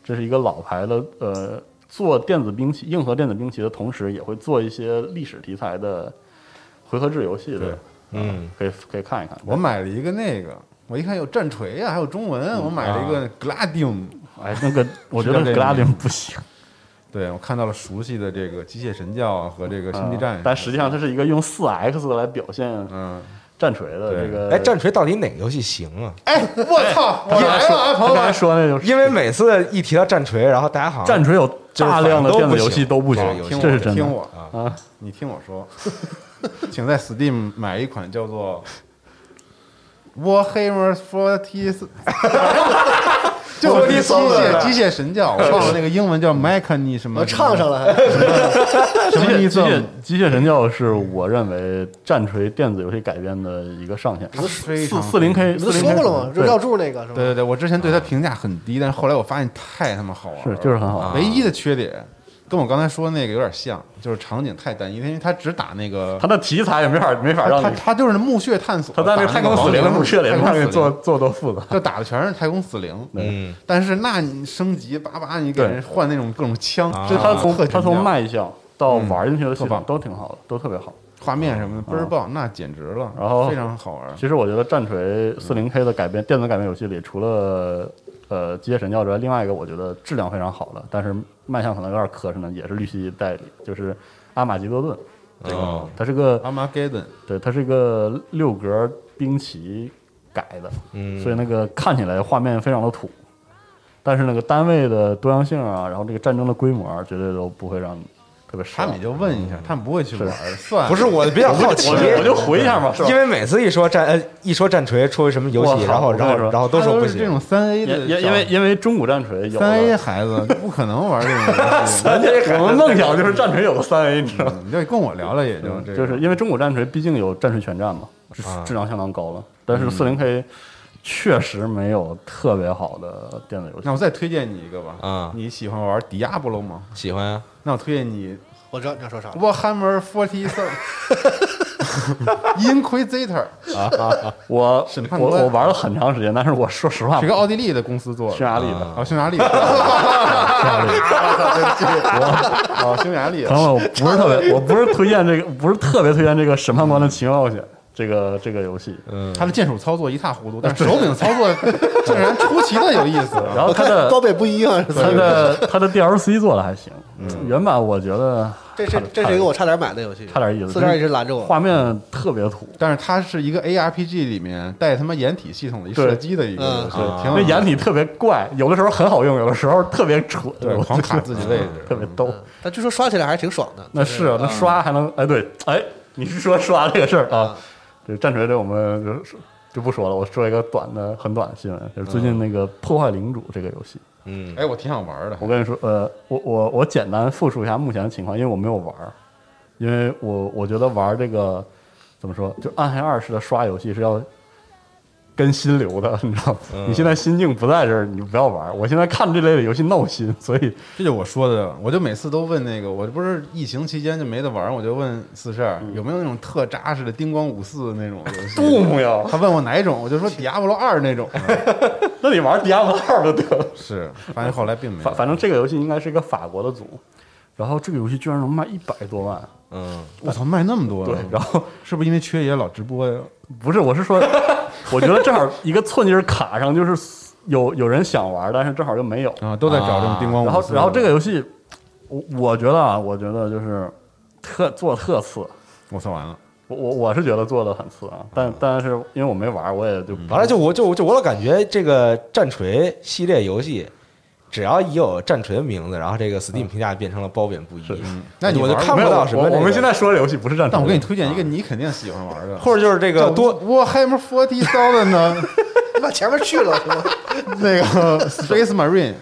这是一个老牌的呃，做电子兵器、硬核电子兵器的同时，也会做一些历史题材的回合制游戏的对，嗯可以可以看一看。我买了一个那个，我一看有战锤呀，还有中文，我买了一个 Gladium。哎，那个 我觉得 Gladium 不行，对，我看到了熟悉的这个机械神教啊和这个星际嗯战士，但实际上它是一个用四 X 来表现嗯，战锤的这个。哎，战锤到底哪个游戏行啊？哎，我操，我来了啊，朋友他刚才们！说那就是因为每次一提到战锤，然后大家好像战锤有就是大量的电子游戏都不行这是真的听我啊。你听我说，请在 Steam 买一款叫做 Warhammer Forty 四，就是机械机械神教，我忘了那个英文叫 Mechani 什么，我唱上了还，什么意思？机械机械神教是我认为战锤电子游戏改编的一个上限。四四零 K 你四零不是说 K 过了吗？就对绕柱那个是吧？对对对，我之前对它评价很低，但是后来我发现太他妈好玩了，是就是很好玩唯一的缺点跟我刚才说那个有点像，就是场景太单一，因为它只打那个它的题材也没法没法让你，它它就是墓穴探索，它在那个太空死灵的墓穴里，太空死没法给你做，做多复杂。就打的全是太空死灵。嗯但是那你升级叭叭，你给人换那种各种枪，就它从特它从卖相到玩进去的系统都挺好的，都特别好。画面什么的倍儿棒，那简直了，然后非常好玩。其实我觉得战锤四零 K 的改编电子改编游戏里，除了呃机械神教之外，另外一个我觉得质量非常好的，但是卖相可能有点磕碜的，也是绿蜥蜴代理，就是阿玛吉多顿。哦。它是个阿玛盖顿，对，它是一个六格兵棋改的，嗯，所以那个看起来画面非常的土，但是那个单位的多样性啊，然后这个战争的规模啊绝对都不会让你特别他们也。就问一下，他们不会去玩，算了不是我比较好奇，我就回一下嘛，因？为每次一说战呃一说战锤出什么游戏，然后然后然后都说不行，这种三 A 的因为因为中古战锤有三 A，孩子不可能玩这种游戏。我们梦想就是战锤有个三 A，你知道你就跟我聊聊，也就这，就是因为中古战锤毕竟有战锤全战嘛，质量相当高了，但是四零 K 确实没有特别好的电子游戏那。我再推荐你一个吧。啊你喜欢玩 Diablo 吗？喜欢啊，那我推荐你我知道你要说啥了。Warhammer Forty Seven Inquisitor，我我审判官我玩了很长时间，但是我说实话，是个奥地利的公司做的。匈牙利的，啊，匈牙利，的匈牙利的。啊，匈牙利朋友们，我不是特别，我不是推荐这个，不是特别推荐这个审判官的奇妙冒险这个这个游戏。嗯，它的键鼠操作一塌糊涂，但是手柄操作 竟然出奇的有意思。然后它的高北不一样，它的它的 DLC 做的还行，原版我觉得这是这是一个我差点买的游戏，差点意思，四十一直拦着我。画面特别土，但是它是一个 ARPG 里面带他妈掩体系统的一对。射击的一个游戏，嗯那掩体特别怪，有的时候很好用，有的时候特别蠢，对狂卡自己位置，特别逗。但据说刷起来还是挺爽的。那是啊，那刷还能哎对哎，你是说刷这个事儿啊？啊？这战锤这我们就就不说了，我说一个短的很短的新闻，就是最近那个《破坏领主》这个游戏。嗯哎，我挺想玩的我。跟你说，呃，我我我简单复述一下目前的情况，因为我没有玩儿，因为我我觉得玩这个怎么说，就暗黑二式的刷游戏是要跟心流的，你知道吗？嗯你现在心境不在这儿，你就不要玩。我现在看这类的游戏闹心，所以这就我说的，我就每次都问那个，我不是疫情期间就没得玩，我就问四十二有没有那种特扎实的叮咣五四那种 游戏。杜牧呀，他问我哪一种，我就说《迪亚波罗二》那种。那你玩《迪亚波二》就得了。是，发现后来并没有。反反正这个游戏应该是一个法国的组，然后这个游戏居然能卖一百多万，嗯，我操，卖那么多，对，然后是不是因为缺爷老直播呀？不是，我是说，我觉得正好一个寸劲儿卡上，就是有有人想玩，但是正好又没有。啊，都在找这种叮光五四的。然后然后这个游戏，我我觉得啊，我觉得就是特做特次，我操完了，我我我是觉得做的很次啊，但但是因为我没玩，我也就完了就我就就我老感觉这个战锤系列游戏。只要一有战锤的名字，然后这个 Steam 评价变成了褒贬不一。嗯。那你玩我就看不到什么、我们现在说的游戏不是战锤，但我给你推荐一个你肯定喜欢玩的，或者就是这个多我 Hammer Forty Thousand 呢，你把前面去了是吧？那个 Space Marine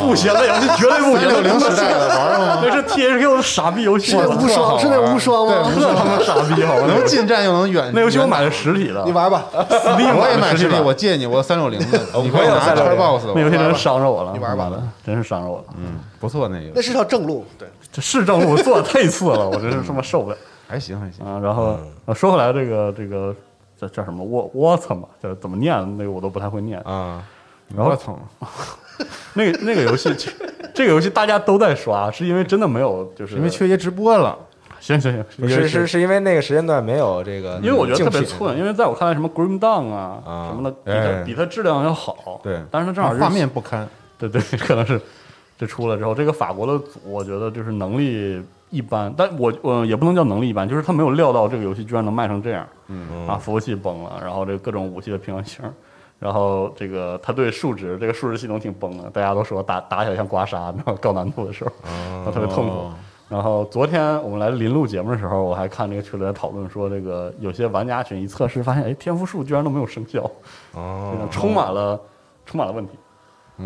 不行，那游戏绝对不行，六零时代的玩吗？那是 THQ 的傻逼游戏，是那无双，是那无双吗？特他妈傻逼好吧？能近战又能远。那游戏我买的实体的，你玩吧我也买实体，的我借你，我三六零的，你可以拿360 Xbox，那游戏真是伤着我了，你玩吧，真是伤着我了。嗯，不错那个，那是条正路。对，这是正路做的太次了，我真是他妈受不了还行还行。啊！然后啊说回来，这个这个叫叫什么沃沃特嘛，叫怎么念那个我都不太会念。啊，我操，那个那个游戏，这个游戏大家都在刷，是因为真的没有，就是因为缺爷直播了，行行行，不是是是因为那个时间段没有这个，因为我觉得特别寸，因为在我看来，什么 Grim Down 啊啊什么的，比哎它比它质量要好。对。但是它正好是画面不堪，对对，可能是这出了之后，这个法国的组，我觉得就是能力一般，但我我也不能叫能力一般，就是他没有料到这个游戏居然能卖成这样，嗯。啊，服务器崩了，然后这个各种武器的平衡性，然后这个他对数值这个数值系统挺崩的，大家都说打打起来像刮痧，然后高难度的时候，然后特别痛苦。哦然后昨天我们来临录节目的时候，我还看这个群里在讨论说，这个有些玩家群一测试发现，哎，天赋树居然都没有生效，哦。这个充满了充满了问题。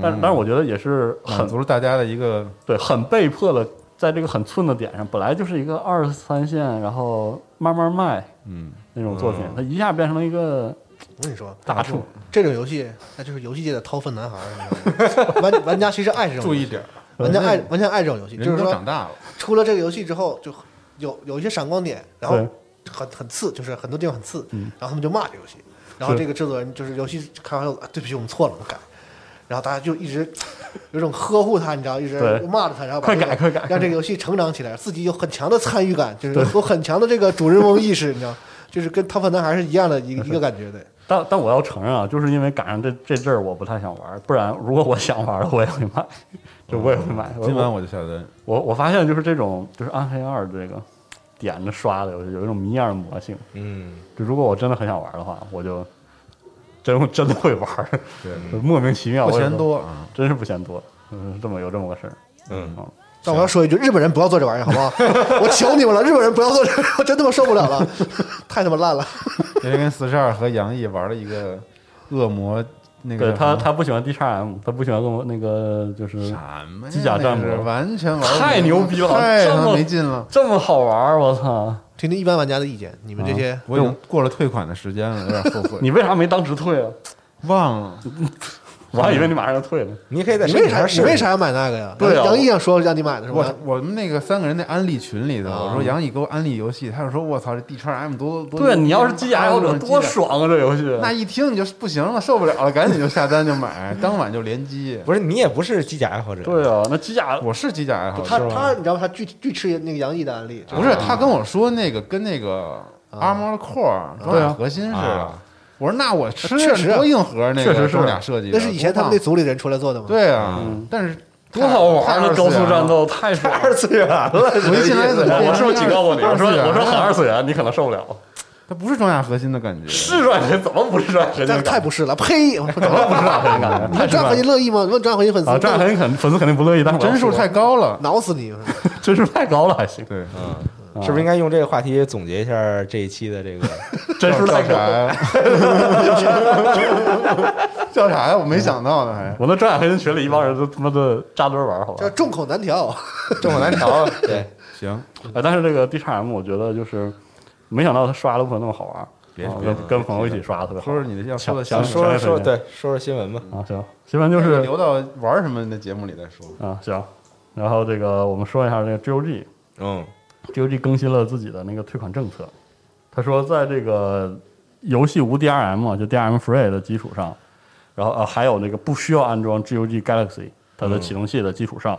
但但是我觉得也是满很足了大家的一个对，很被迫的，在这个很寸的点上，本来就是一个二三线，然后慢慢卖嗯，那种作品，它一下变成了一个我跟你说，大处。这种游戏那就是游戏界的掏粪男孩儿，你知道吗玩玩家其实爱这种游戏，注意点儿，玩家爱玩家爱这种游戏，就是说长大了，出了这个游戏之后，就有有一些闪光点，然后很很次，就是很多地方很次，嗯然后他们就骂这游戏，然后这个制作人就是游戏开完后，啊对不起，我们错了，我们改。然后大家就一直 有种呵护他，你知道，一直骂着他，然后把快改快改让这个游戏成长起来，自己有很强的参与感，就是有很强的这个主人翁意识，你知道，就是跟《掏粪男孩》是一样的一个 一个感觉的。但但我要承认啊，就是因为赶上这这阵儿，我不太想玩，不然如果我想玩了，我也会买，就我也会买。我今晚我就下单。我我发现就是这种就是暗黑二这个点着刷的游戏，有一种谜样的魔性。嗯，就如果我真的很想玩的话，我就真真的会玩儿，对，就莫名其妙，不我嫌多啊，真是不嫌多，嗯，这么有这么个事儿，嗯啊但我要说一句，日本人不要做这玩意儿，好不好？我求你们了，日本人不要做这，我真他妈受不了了，太他妈烂了。因为跟四十二和杨毅玩了一个恶魔那个对他他不喜欢 D 叉 M，他不喜欢跟我那个就是什么呀机甲战那是魔完全玩太牛逼了太没劲了。这么好玩，我操！听听一般玩家的意见，你们这些我已经过了退款的时间了，有点后悔。你为啥没当时退啊？忘了，我还以为你马上要退了。你可以在你为啥。你为啥要买那个呀？对啊杨毅想说让你买的是我吧？我们那个三个人那安利群里头，啊我说杨毅给我安利游戏，他就说我操这 D 叉 M 多多。对，你要是机甲爱好者啊多！爽啊！这游戏那一听你就不行了，受不了了，赶紧就下单就买，当晚就联机。不是你也不是机甲爱好者，对啊，那机甲我是机甲爱好者，他他你知道吗他巨巨吃那个杨毅的安利，不是他跟我说那个跟那个 Armor Core 装甲核心似的啊。我说那我吃确实啊多硬核那个确实是装甲设计，那是以前他们那组里人出来做的吗？对啊嗯，但是多好玩儿！太那高速战，斗太。二次元了，我一进来怎么我是不是警告过你？我说我说很二次元，你可能受不了。它不是装甲核心的感觉，是转神怎么不是转神？这太不是了，呸！我说怎么不是转神感觉，你们张太是合金乐意吗？问装甲核心粉丝，啊！这样肯定肯粉丝肯定不乐意，但是我帧 数太高了。挠死你！帧数太高了还行，对，嗯，是不是应该用这个话题总结一下这一期的这个？帧数太高。叫啥呀？叫啥呀？我没想到呢，还我那装甲核心群里一帮人都他妈的扎堆玩，好吧这？众口难调。众口难调。对，行。哎，但是这个 D 叉 M 我觉得就是没想到他刷的部分那么好玩，别啊别跟跟朋友一起刷，特别好说说你的要说的想说说对说说新闻吧。啊。行，新闻就是留到玩什么的节目里再说。啊行，然后这个我们说一下这个 GOG。嗯 GOG 更新了自己的那个退款政策。他说，在这个游戏无 DRM 啊就 DRM Free 的基础上，然后呃还有那个不需要安装 GOG Galaxy 它的启动器的基础上，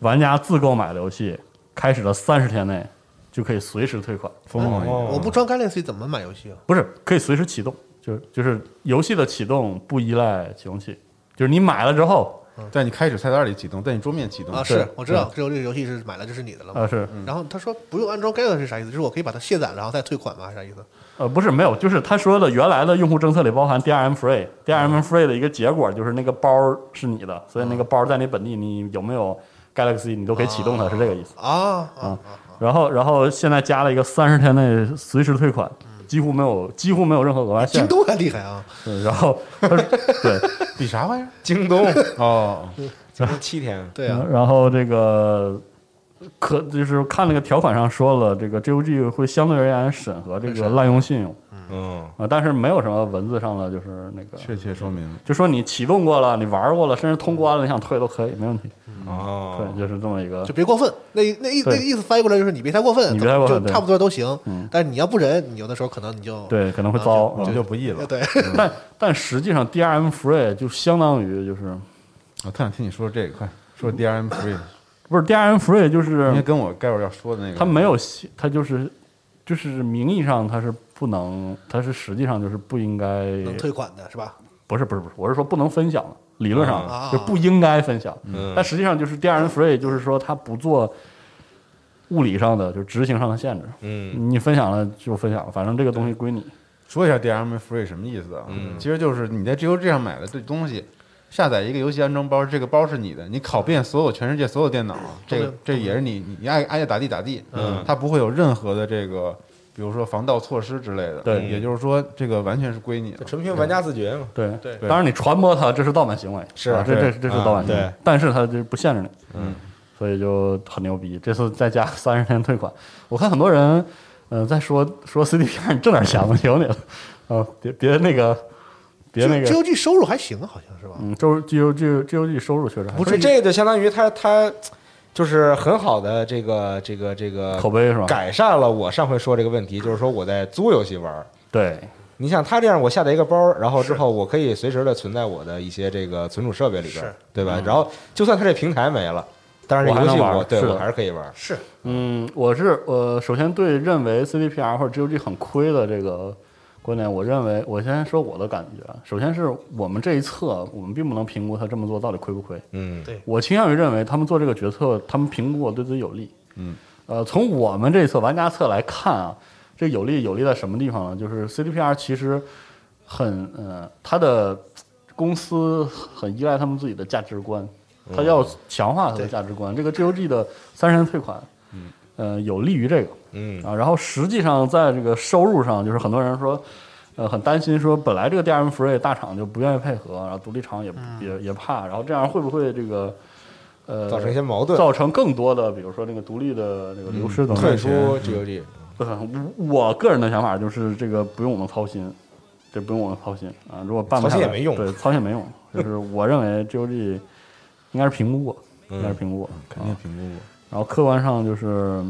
玩家自购买的游戏开始的三十天内就可以随时退款，疯狂一点，哦我不装 Galaxy 怎么买游戏啊？不是可以随时启动，就是就是游戏的启动不依赖启动器，就是你买了之后，在你开始菜单里启动，在你桌面启动啊，是是我知道，只有这个游戏是买了就是你的了嘛。呃是然后他说不用安装 Galaxy 是啥意思？就是我可以把它卸载了，然后再退款吗？啥意思？呃，不是没有，就是他说的原来的用户政策里包含 DRM Free，DRM Free 的一个结果就是那个包是你的，所以那个包在你本地，你有没有 Galaxy 你都可以启动它，是这个意思。啊啊然后，然后现在加了一个三十天内随时退款，几乎没有几乎没有任何额外限制。京东还厉害啊！对然后他说 对，比啥玩意儿？京东 哦，京东七天，对啊，然后这个可就是看那个条款上说了，这个 GOG 会相对而言审核这个滥用信用嗯啊，但是没有什么文字上的就是那个确切说明就说你启动过了，你玩过了，甚至通关了，你想退都可以，没问题。哦，对，就是这么一个就别过分。那那意那个意思翻译过来就是你别太过分，你别太过分就差不多都行嗯。但是你要不忍，你有的时候可能你就对可能会糟。我们嗯就不易了。对但但实际上 DRM Free 就相当于就是我特想听你说这个，快说 DRM Free，不是 DRM Free 就因为是跟我待会儿要说的那个，它没有写，它就是就是名义上它是不能，它是实际上就是不应该，能退款的是吧？不是不是不是，我是说不能分享的，理论上啊就不应该分享。嗯但实际上就是 DRM Free 就是说它不做物理上的就是执行上的限制，嗯你分享了就分享了，反正这个东西归你。说一下 DRM Free 什么意思啊？嗯其实就是你在 GOG 上买的这东西，下载一个游戏安装包，这个包是你的，你拷遍所有全世界所有电脑，这个这也是你你你爱爱咋地咋地，嗯。它不会有任何的这个，比如说防盗措施之类的。对。也就是说这个完全是归你的。纯凭玩家自觉嘛。对。对。当然你传播它这是盗版行为，是。啊这这这是盗版行为。啊对，但是它就不限制你，嗯，所以就很牛逼。这次再加三十天退款，我看很多人，呃，在说说 CDPR 你挣点钱吧，求你了，啊，别别那个，别那个，GOG 收入还行，好像是吧？嗯，周 G O G G O G 收入确实还不是这个，就相当于他他就是很好的这个这个这个口碑是吧？改善了我上回说这个问题，就是说我在租游戏玩儿。对，你像他这样，我下载一个包，然后之后我可以随时的存在我的一些这个存储设备里边是，对吧？然后就算他这平台没了，但是这游戏我对我还是可以玩。是嗯，我是呃，首先对认为 CDPR 或者 G O G 很亏的这个观点，我认为我先说我的感觉啊。首先是我们这一侧，我们并不能评估他这么做到底亏不亏。嗯，对我倾向于认为他们做这个决策，他们评估过对自己有利。嗯，呃，从我们这一侧玩家侧来看啊，这有利有利在什么地方呢？就是 CDPR 其实很呃，他的公司很依赖他们自己的价值观，他要强化他的价值观。这个 GOG 的三十天退款，嗯，呃，有利于这个。嗯啊，然后实际上在这个收入上，就是很多人说，呃，很担心说，本来这个 DRM Free 大厂就不愿意配合，然后独立厂也、也也怕，然后这样会不会这个呃造成一些矛盾，造成更多的，比如说那个独立的那个流失等等退。出 GOG。呃我我个人的想法就是这个不用我们操心，这不用我们操心啊。如果办不下来操心也没用对，操心也没用。就是我认为 GOG 应该是评估过，应该是评估过，肯定评估过。然后客观上就是，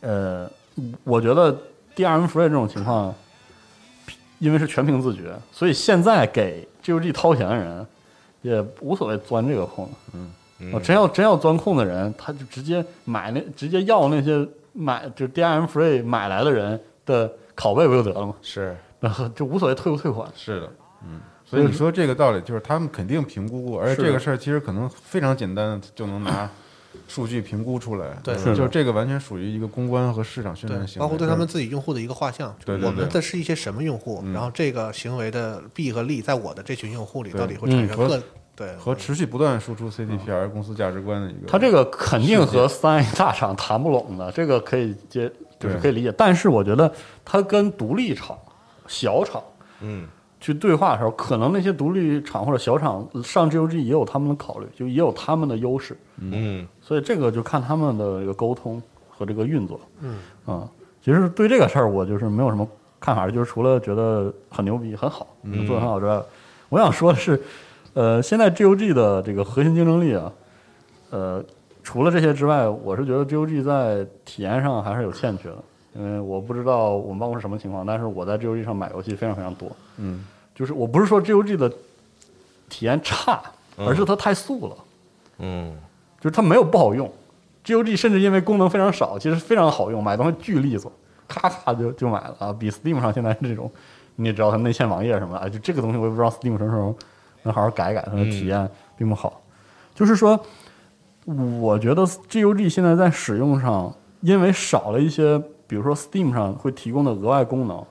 呃，我觉得 DRM Free 这种情况，因为是全凭自觉，所以现在给 GOG 掏钱的人也无所谓钻这个空子。嗯啊，真要真要钻空的人，他就直接买那直接要那些买就 DRM Free 买来的人的拷贝不就得了吗？是 然后就无所谓退不退款。是的，嗯，所以你说这个道理，就是他们肯定评估过，而且这个事儿其实可能非常简单，就能拿数据评估出来。对就是这个完全属于一个公关和市场宣传，行为，包括对他们自己用户的一个画像，对对对。我们的是一些什么用户，嗯。然后这个行为的弊和利，在我的这群用户里到底会产生嗯各对。和持续不断输出 CDPR 公司价值观的一个。他这个肯定和三 A 大厂谈不拢的，这个可以接，就是可以理解。但是我觉得他跟独立厂、小厂嗯去对话的时候，可能那些独立厂或者小厂上 GOG 也有他们的考虑，就也有他们的优势。嗯。所以这个就看他们的这个沟通和这个运作。嗯。啊，其实对这个事儿我就是没有什么看法，就是除了觉得很牛逼、很好，做的很好之外，我想说的是，呃，现在 GOG 的这个核心竞争力啊，呃，除了这些之外，我是觉得 GOG 在体验上还是有欠缺的，因为我不知道我们办公室什么情况，但是我在 GOG 上买游戏非常非常多，嗯，就是我不是说 GOG 的体验差，而是它太素了。嗯就是它没有不好用，GOG 甚至因为功能非常少，其实非常好用，买东西巨利索，咔咔就就买了啊！比 Steam 上现在这种，你也知道它内嵌网页什么的，啊，就这个东西我也不知道 Steam 什么时候能好好改改，它的体验并不好。就是说，我觉得 GOG 现在在使用上，因为少了一些，比如说 Steam 上会提供的额外功能，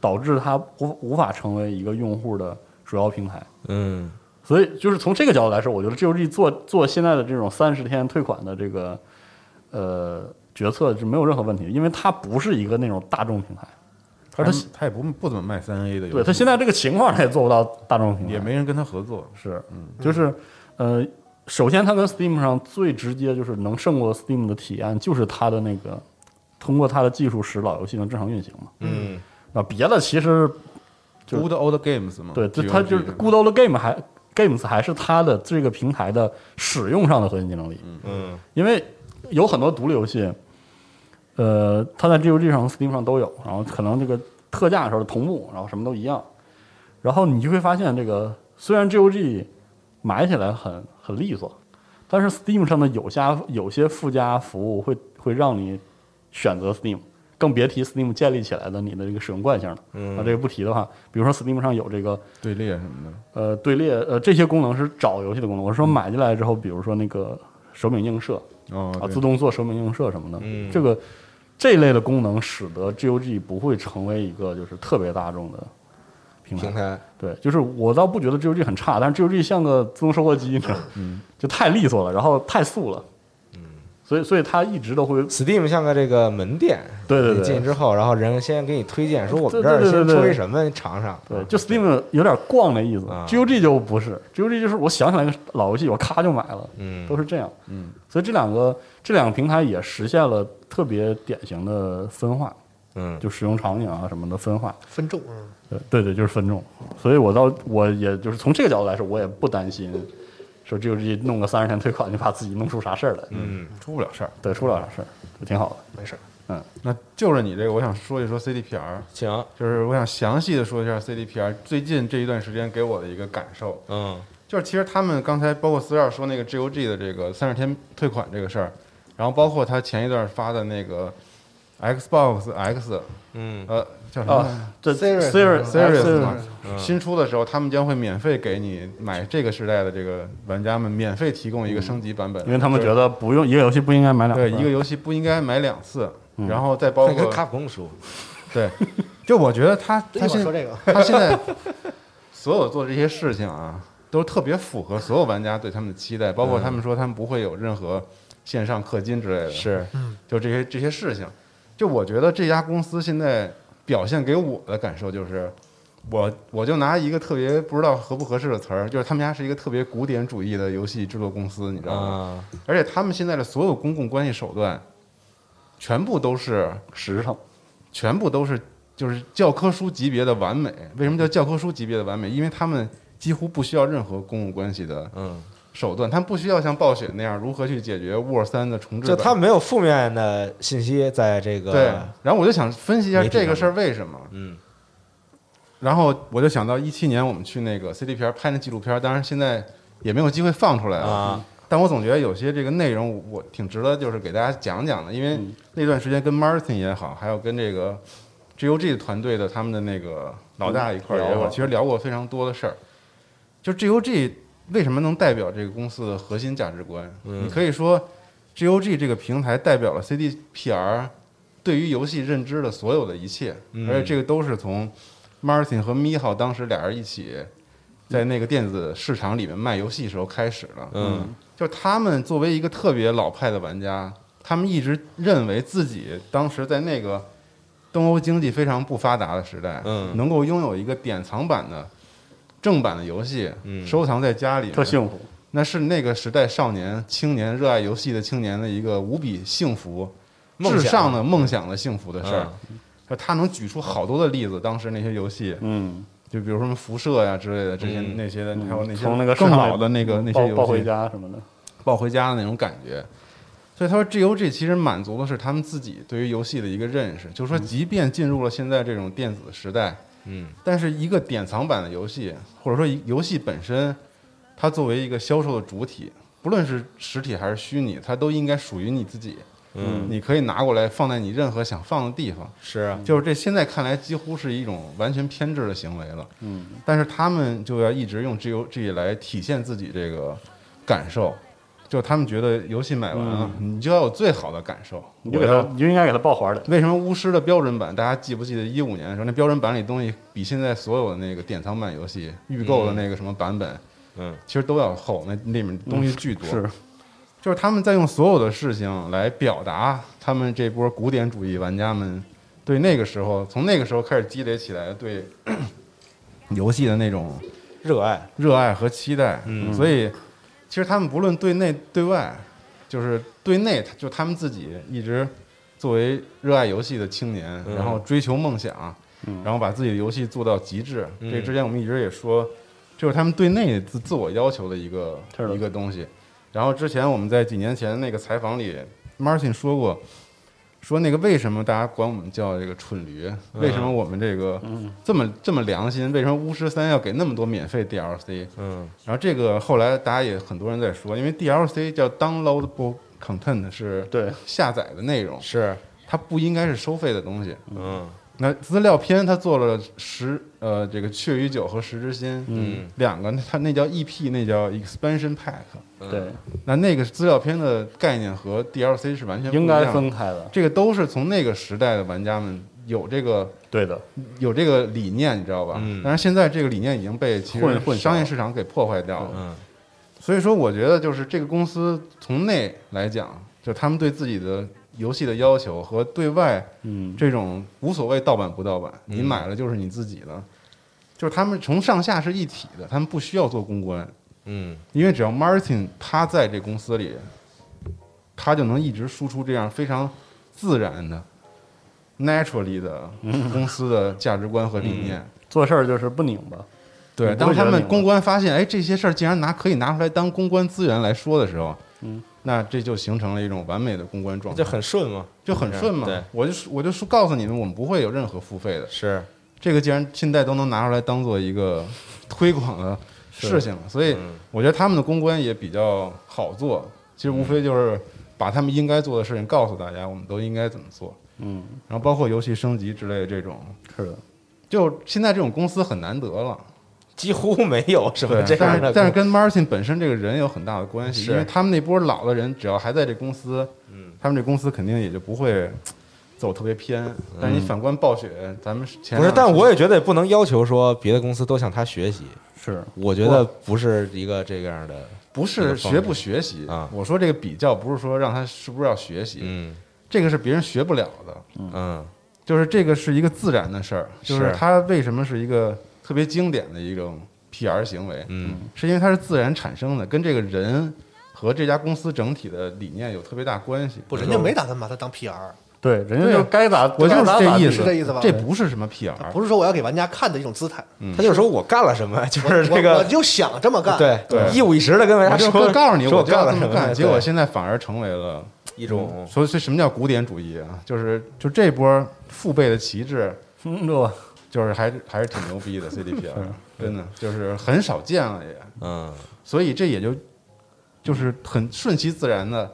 导致它无无法成为一个用户的主要平台。嗯。所以就是从这个角度来说，我觉得 GOG 做做现在的这种三十天退款的这个呃决策是没有任何问题，因为它不是一个那种大众平台，他而它他也不不怎么卖三 A 的游戏，对他现在这个情况，他也做不到大众平台，也没人跟他合作，是，就是呃，首先它跟 Steam 上最直接就是能胜过 Steam 的体验，就是它的那个通过它的技术使老游戏能正常运行嘛，嗯。啊，别的其实就 Good Old Games 嘛，对，就它就是 Good Old Game 还 Games 还是它的这个平台的使用上的核心竞争力。嗯。因为有很多独立游戏，呃，它在 GOG 上、Steam 上都有，然后可能这个特价的时候同步，然后什么都一样，然后你就会发现，这个虽然 GOG 买起来很很利索，但是 Steam 上的有加有些附加服务会会让你选择 Steam，更别提 Steam 建立起来的你的这个使用惯性了。嗯啊，这个不提的话，比如说 Steam 上有这个队列什么的，呃，队列，呃，这些功能是找游戏的功能。我是说买进来之后，比如说那个手柄映射啊，哦啊自动做手柄映射什么的，嗯这个这一类的功能使得 GOG 不会成为一个就是特别大众的平台。平台对，就是我倒不觉得 GOG 很差，但是 GOG 像个自动售货机，嗯，就太利索了，然后太素了，嗯，所以所以它一直都会，Steam 像个这个门店，对对对你进去之后，然后人先给你推荐，说我们这儿先对对对对出一什么，你尝尝。对，就 Steam 有点逛的意思啊，GOG 就不是，GOG 就是我想起来个老游戏，我咔就买了，嗯都是这样。嗯，所以这两个这两个平台也实现了特别典型的分化，嗯就使用场景啊什么的分化。分众，嗯，对对对，就是分众。所以我倒我也就是从这个角度来说，我也不担心说 GOG 弄个三十天退款就怕自己弄出啥事儿来。嗯出不了事儿。对，出不了啥事儿，就挺好的。没事儿。嗯那就着你这个，我想说一说 CDPR，行，就是我想详细的说一下 CDPR 最近这一段时间给我的一个感受。嗯就是其实他们刚才包括四二说那个 GOG 的这个三十天退款这个事儿，然后包括他前一段发的那个 Xbox X，嗯呃，叫什么？这 Serious Serious Serious 嘛。Serious，新出的时候，他们将会免费给你买这个时代的这个玩家们免费提供一个升级版本，因为他们觉得不用一个游戏不应该买两对一个游戏不应该买两次，嗯。然后再包括卡普空说，对，就我觉得他他现会儿说这个，他现在所有做这些事情啊，都特别符合所有玩家对他们的期待，包括他们说他们不会有任何线上氪金之类的，是。就这些这些事情。就我觉得这家公司现在表现给我的感受就是，我我就拿一个特别不知道合不合适的词儿，就是他们家是一个特别古典主义的游戏制作公司，你知道吗？啊，而且他们现在的所有公共关系手段，全部都是实诚。全部都是就是教科书级别的完美。为什么叫教科书级别的完美？因为他们几乎不需要任何公共关系的嗯，手段，他们不需要像暴雪那样如何去解决 War 三的重置。就他没有负面的信息在这个对，然后我就想分析一下这个事儿为什么。嗯然后我就想到一七年我们去那个 CDPR 拍那纪录片，当然现在也没有机会放出来了。啊但我总觉得有些这个内容我挺值得就是给大家讲讲的，因为嗯那段时间跟 Martin 也好，还有跟这个 GOG 团队的他们的那个老大一块儿也好，聊其实聊过非常多的事儿。就 GOG 为什么能代表这个公司的核心价值观？嗯你可以说 GOG 这个平台代表了 CDPR 对于游戏认知的所有的一切，嗯而且这个都是从 Martin 和 Miho 当时俩人一起在那个电子市场里面卖游戏时候开始的。嗯就是他们作为一个特别老派的玩家，他们一直认为自己当时在那个东欧经济非常不发达的时代，嗯能够拥有一个典藏版的正版的游戏，嗯。收藏在家里，特幸福，那是那个时代少年、青年热爱游戏的青年的一个无比幸福、至上的梦想的幸福的事儿。就他能举出好多的例子，当时那些游戏，嗯，就比如说什么辐射呀之类的，这些嗯。那些的，还有那些从那个更老的那个那些游戏。抱回戏，家什么的，抱回家的那种感觉。所以他说，GOG 其实满足的是他们自己对于游戏的一个认识，就是说，即便进入了现在这种电子时代，嗯但是一个典藏版的游戏，或者说游戏本身，它作为一个销售的主体，不论是实体还是虚拟，它都应该属于你自己。嗯，你可以拿过来放在你任何想放的地方。是啊，就是这现在看来几乎是一种完全偏执的行为了。嗯，但是他们就要一直用 GOG 来体现自己这个感受，就他们觉得游戏买完了，你就要有最好的感受。你就给他，你就应该给他抱环的。为什么巫师的标准版，大家记不记得一五年的时候，那标准版里东西比现在所有的那个典藏版游戏预购的那个什么版本，嗯其实都要厚，那里面东西巨多。是，就是他们在用所有的事情来表达他们这波古典主义玩家们对那个时候，从那个时候开始积累起来对 游戏的那种热爱，热爱和期待。嗯所以其实他们不论对内对外，就是对内，就他们自己一直作为热爱游戏的青年，嗯然后追求梦想，然后把自己的游戏做到极致。嗯这之前我们一直也说，就是他们对内自自我要求的一个的一个东西。然后之前我们在几年前那个采访里，Martin 说过，说那个为什么大家管我们叫这个蠢驴？为什么我们这个这么这么良心？为什么巫师三要给那么多免费 DLC？嗯然后这个后来大家也很多人在说，因为 DLC 叫 downloadable content 是对，下载的内容，是，它不应该是收费的东西。嗯那资料片他做了十呃这个雀与酒和十之心，嗯两个，他那叫 EP，那叫 expansion pack。对，那那个资料片的概念和 DLC 是完全不一应样的该分开的。这个都是从那个时代的玩家们有这个对的，有这个理念，你知道吧？嗯但是现在这个理念已经被其实混混商业市场给破坏掉了。嗯所以说，我觉得就是这个公司从内来讲，就他们对自己的游戏的要求和对外嗯，这种无所谓盗版不盗版，你买了就是你自己的，就是他们从上下是一体的，他们不需要做公关，嗯。因为只要 Martin 他在这公司里，他就能一直输出这样非常自然的、naturally 的公司的价值观和理念。做事儿就是不拧巴。对，当他们公关发现，哎，这些事儿竟然拿可以拿出来当公关资源来说的时候，嗯，那这就形成了一种完美的公关状态，就很顺嘛，就很顺嘛。对，我就说我就说告诉你们，我们不会有任何付费的。是，这个既然现在都能拿出来当做一个 推广的事情了，所以嗯我觉得他们的公关也比较好做。其实无非就是把他们应该做的事情告诉大家，我们都应该怎么做。嗯，然后包括游戏升级之类的这种，是的，就现在这种公司很难得了。几乎没有什么这，但样的公，是但是跟 Martin 本身这个人有很大的关系，因为他们那波老的人，只要还在这公司，嗯。他们这公司肯定也就不会走特别偏。但是你反观暴雪，咱们前不是，但我也觉得也不能要求说别的公司都向他学习，是。我觉得不是一个这样的，不是学不学习啊。我说这个比较不是说让他是不是要学习，嗯。这个是别人学不了的，嗯。就是这个是一个自然的事儿，就是。他为什么是一个特别经典的一种 PR 行为，嗯是因为它是自然产生的，跟这个人和这家公司整体的理念有特别大关系。不，人家没打算把它当 PR，对，人家就该咋，我就是这意思，是这意思吧这不是什么 PR，不是说我要给玩家看的一种姿态，他就是说我干了什么，就是这个我就想这么干。对对一五一十的跟玩家说，告诉你，我干了什么，干，结果现在反而成为了一种所以所以什么叫古典主义啊？就是就这波父辈的旗帜，嗯，对吧？就是还是还是挺牛逼的 CDPR，真的就是很少见了也，嗯所以这也就就是很顺其自然的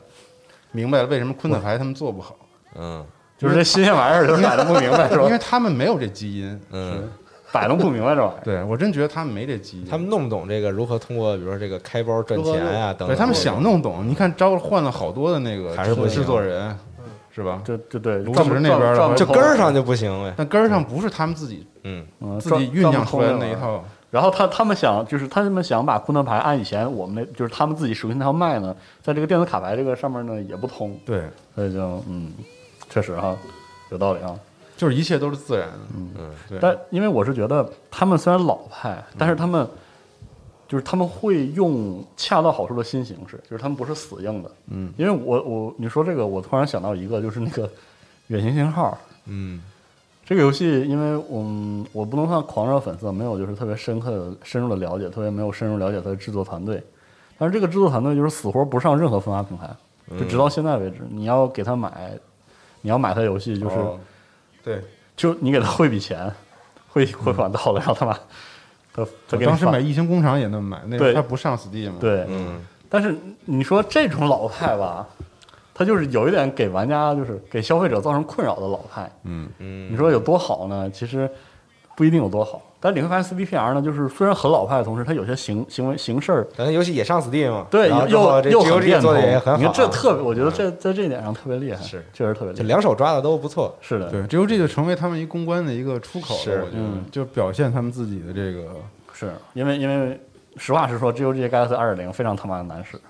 明白了为什么昆特牌他们做不好，嗯就是这新鲜玩意儿就是摆弄不明白 是吧？因为他们没有这基因。嗯，摆弄不明白这玩意儿。对我真觉得他们没这基因，他们弄不懂这个如何通过比如说这个开包赚钱啊等等，对他们想弄懂，你看招换了好多的那个还是不行制作人，是吧？这这对，炉赚不石那边的就根儿上就不行呗，但根儿上不是他们自己嗯嗯自己酝酿出来的那一。套。然后他他们想，就是他们想把昆特牌按以前我们那，就是他们自己熟悉那套卖呢，在这个电子卡牌这个上面呢也不通，对，所以就嗯，确实哈，有道理啊。就是一切都是自然的。嗯对，但因为我是觉得他们虽然老派，但是他们就是他们会用恰到好处的新形式，就是他们不是死硬的。嗯，因为我我你说这个，我突然想到一个，就是那个远行星号，嗯。这个游戏，因为我我不能算狂热粉丝，没有就是特别深刻的、深入的了解，特别没有深入了解它的制作团队。但是这个制作团队就是死活不上任何分发平台，就直到现在为止，你要给他买，你要买他游戏，就是、哦对，就你给他汇笔钱，汇汇款到了，然后他妈他他我给当时买异形工厂也那么买，那对他不上 Steam 吗？，对，嗯，但是你说这种老派吧，他就是有一点给玩家，就是给消费者造成困扰的老派。嗯，嗯，你说有多好呢？其实不一定有多好。但你会发现 CDPR 呢，就是虽然很老派的同时，它有些行行为行事儿，咱游戏也上 Steam 嘛，对，又又很变通。做的也很好，你看这特别，嗯我觉得这在这一点上特别厉害，是确实特别厉害。两手抓的都不错，是的，对，GOG 就成为他们一公关的一个出口了，是我觉得嗯就表现他们自己的这个，是因为因为实话实说，GOG Galaxy 二点零非常他妈的难使，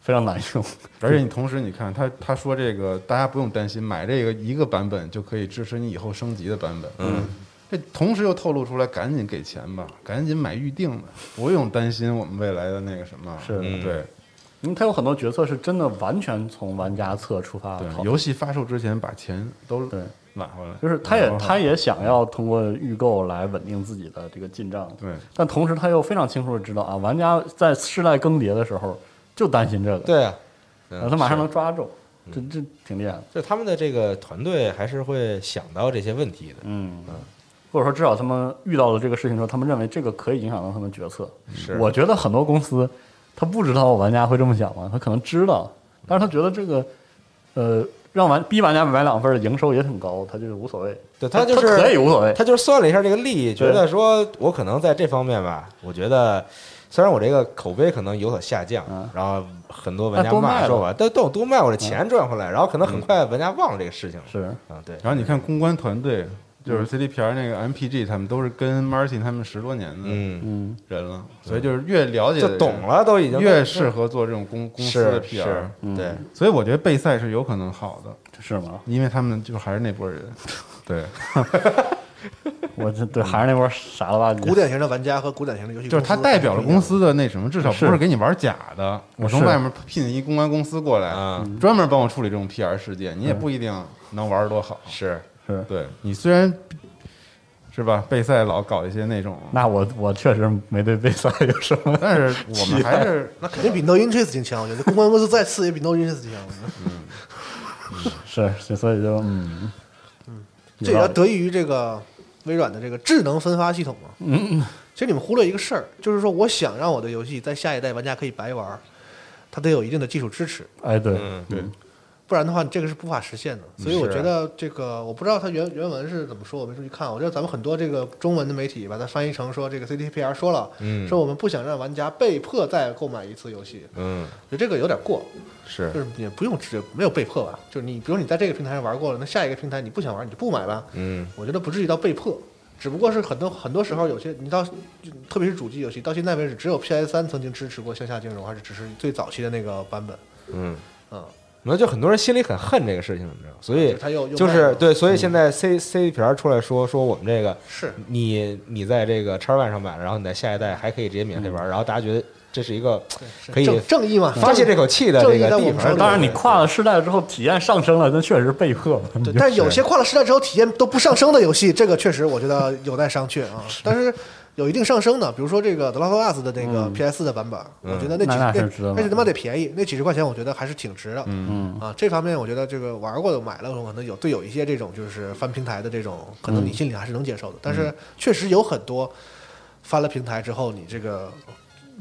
非常难用。而且你同时你看他他说这个大家不用担心，买这个一个版本就可以支持你以后升级的版本，嗯，这同时又透露出来，赶紧给钱吧，赶紧买预定的，不用担心我们未来的那个什么，是的。嗯对。因为它有很多决策是真的完全从玩家侧出发的对，游戏发售之前把钱都对，买回来，就是他也他也想要通过预购来稳定自己的这个进账，对。但同时他又非常清楚的知道啊，玩家在世代更迭的时候就担心这个，对啊，然后他马上能抓住，这这挺厉害的，就他们的这个团队还是会想到这些问题的，嗯，或者说至少他们遇到了这个事情之后，他们认为这个可以影响到他们决策。是。我觉得很多公司他不知道玩家会这么想吗？他可能知道，但是他觉得这个呃让玩逼玩家买两份的营收也挺高，他就是无所谓，对他就是可以无所谓，他就是算了一下这个利益，觉得说我可能在这方面吧，我觉得虽然我这个口碑可能有所下降，嗯。然后很多玩家骂说我，但但我多卖我的钱赚回来，然后可能很快玩家忘了这个事情了，是。啊，对，然后你看公关团队，就是 Mm. CDPR 那个 MPG，他们都是跟 Martin 他们十多年的嗯，嗯，人了，所以就是越了解就懂，了，都已经越适合做这种公公司的 PR 是。，嗯对，所以我觉得备赛是有可能好的，是吗？因为他们就还是那波人。对，我这对还是那波傻了吧唧，古典型的玩家和古典型的游戏就是他代表了公司的那什么，至少不是是给你玩假的。我从外面聘一公关公司过来，啊，专门帮我处理这种 PR 事件，你也不一定能玩多好。是，是。对你虽然是吧，备赛老搞一些那种，那我我确实没对贝赛有什么，但是我们还是那肯定比 No Interest 挺强，我觉得公关公司再次也比 No Interest 强。是是，所以就嗯。嗯，这也要得益于这个微软的这个智能分发系统嘛。嗯，其实你们忽略一个事儿，就是说我想让我的游戏在下一代玩家可以白玩儿，它得有一定的技术支持，哎对，嗯，对不然的话这个是无法实现的。所以我觉得这个我不知道它原原文是怎么说，我没注意看。我觉得咱们很多这个中文的媒体把它翻译成说这个 CDPR 说了，嗯说我们不想让玩家被迫再购买一次游戏，嗯，就这个有点过。是就是也不用直没有被迫吧，就是你比如你在这个平台上玩过了，那下一个平台你不想玩你就不买吧。嗯，我觉得不至于到被迫，只不过是很多很多时候有些你到，特别是主机游戏，到现在为止只有 PS 三曾经支持过向下兼容，还是只是最早期的那个版本。嗯，嗯，那就很多人心里很恨这个事情，你知道，所以他又又就是对，所以现在 C C P R 出来说说我们这个，是你你在这个叉 One 上买，然后你在下一代还可以直接免费玩，然后大家觉得这是一个可以正正义嘛，发泄这口气的正这个地方。当然你跨了世代之后体验上升了，那确实是被迫。对，但是有些跨了时代之后体验都不上升的游戏，这个确实我觉得有待商榷啊。但是有一定上升的，比如说这个《The Last of Us》的那个嗯 PS 的版本，嗯我觉得那几那那是那值得买那是他妈得便宜，那几十块钱我觉得还是挺值的。嗯啊，这方面我觉得这个玩过的买了，可能有对有一些这种就是翻平台的这种，可能你心里还是能接受的。但是确实有很多翻了平台之后，你这个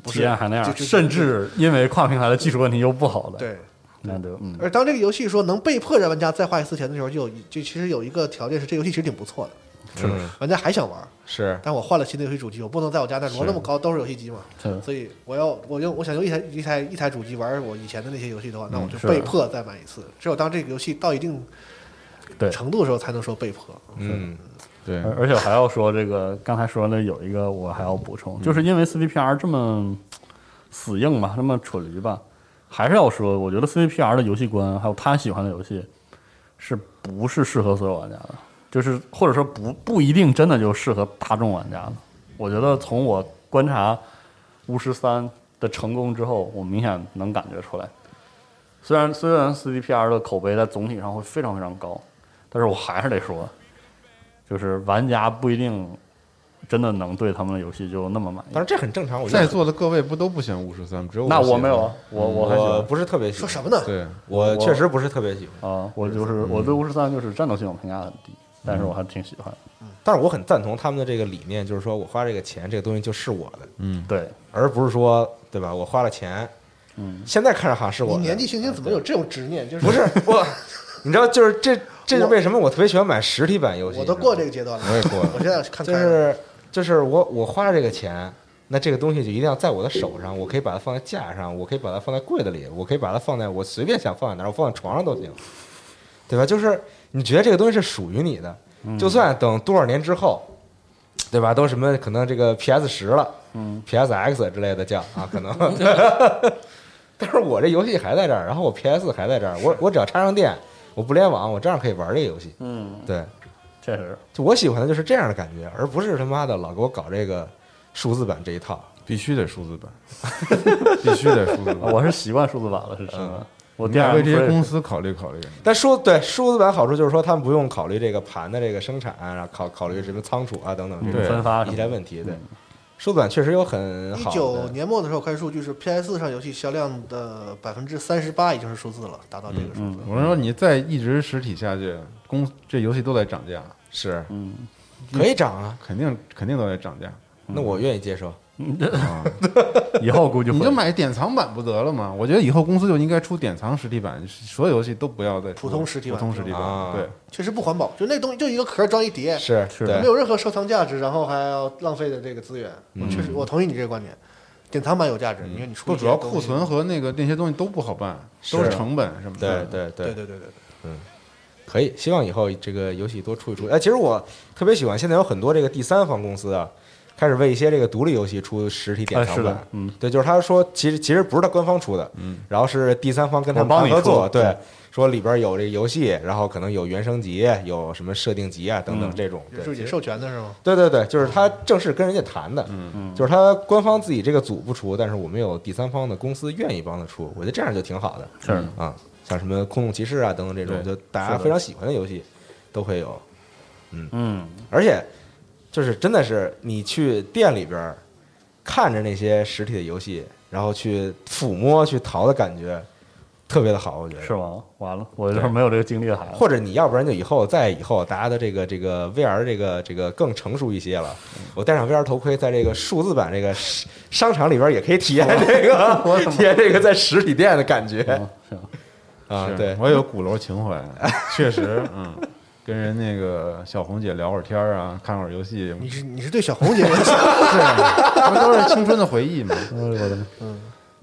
不是体验还那样，甚至因为跨平台的技术问题又不好了，，对。难得嗯而当这个游戏说能被迫让玩家再花一次钱的时候，就有就其实有一个条件是，这游戏其实挺不错的，嗯玩家还想玩。是但我换了新的游戏主机，我不能在我家那摞那么高都是游戏机嘛，是所以我要我用我想用一台一台一台主机玩我以前的那些游戏的话，那我就被迫再买一次。只有当这个游戏到一定对程度的时候，才能说被迫。嗯对而而且我还要说这个，刚才说的有一个我还要补充，就是因为 CDPR 这么死硬吧，那么蠢驴吧，还是要说，我觉得 CDPR 的游戏观还有他喜欢的游戏，是不是适合所有玩家的？就是或者说不不一定真的就适合大众玩家的。我觉得从我观察巫师三的成功之后，我明显能感觉出来。虽然虽然 CDPR 的口碑在总体上会非常非常高，但是我还是得说，就是玩家不一定真的能对他们的游戏就那么满意但是这很正常，我觉得在座的各位不都不喜欢巫师三，只有那我没有啊，我我还喜我欢不是特别喜欢，说什么呢？对，我确实不是特别喜欢，啊，我就是我对巫师三就是战斗系统评价很低，但是我还挺喜欢。但是我很赞同他们的这个理念，就是说我花这个钱，这个东西就是我的，嗯，对，而不是说对吧？我花了钱，嗯，现在看着好像是我的你年纪轻轻怎么有这种执念？就是不是 我，你知道，就是这这是为什么我特别喜欢买实体版游戏？我都过这个，个阶段了，我也过了 我现在看就开了是就是我我花了这个钱，那这个东西就一定要在我的手上，我可以把它放在架上，我可以把它放在柜子里，我可以把它放在我随便想放在哪儿，我放在床上都行，对吧？就是你觉得这个东西是属于你的，就算等多少年之后，对吧？都什么可能这个 PS 十了，嗯，PSX 之类的叫啊，可能。但是我这游戏还在这儿，然后我 PS 还在这儿，我我只要插上电，我不联网，我照样可以玩这个游戏。嗯，对，确实，就我喜欢的就是这样的感觉，而不是他妈的老给我搞这个数字版这一套。必须得数字版，必须得数字版。我是习惯数字版了，是真的。我你第二为这些公司考虑考虑。但数对数字版好处就是说，他们不用考虑这个盘的这个生产，然后考考虑什么仓储啊等等这种分发一些问题。对，数字版确实有很好一九。年末的时候看数据是 PS 上游戏销量的百分之三十八已经是数字了，达到这个数字。我是说，你再一直实体下去，公这游戏都在涨价，是嗯，可以涨啊，肯定肯定都在涨价那我愿意接受。啊！以后估计会你就买典藏版不得了吗？我觉得以后公司就应该出典藏实体版，所有游戏都不要再出普通实体版普通实体啊。对，确实不环保，就那东西就一个壳装一叠，是是对没有任何收藏价值，然后还要浪费的这个资源。我确实我同意你这个观点，典藏版有价值，因为你出主要库存和那个那些东西都不好办，是都是成本什么对的。对对对对对嗯，可以，希望以后这个游戏多出一出。哎，其实我特别喜欢，现在有很多这个第三方公司啊，开始为一些这个独立游戏出实体典哎，藏版。是的，嗯，对，就是他说，其实其实不是他官方出的，嗯，然后是第三方跟他们合作，对，说里边有这个游戏，然后可能有原声集，有什么设定集啊等等嗯。这种，对，是授权的是吗？对对对，就是他正式跟人家谈的，嗯。嗯。就是他官方自己这个组不出，但是我们有第三方的公司愿意帮他出，我觉得这样就挺好的。是。啊，像什么空洞骑士啊等等这种，就大家非常喜欢的游戏都会有，嗯。嗯，而且就是真的是你去店里边儿看着那些实体的游戏，然后去抚摸、去淘的感觉，特别的好，我觉得。是吗？完了，我就是没有这个经历的孩子。或者你要不然就以后再以后，大家的这个这个 VR 这个这个更成熟一些了，我戴上 VR 头盔，在这个数字版这个商商场里边也可以体验这个 体验这个在实体店的感觉嗯行，啊对，我也有鼓楼情怀，确实，嗯，跟人那个小红姐聊会儿天儿啊，看会儿游戏，你是你是对小红姐有想 是，那都是青春的回忆嘛。哎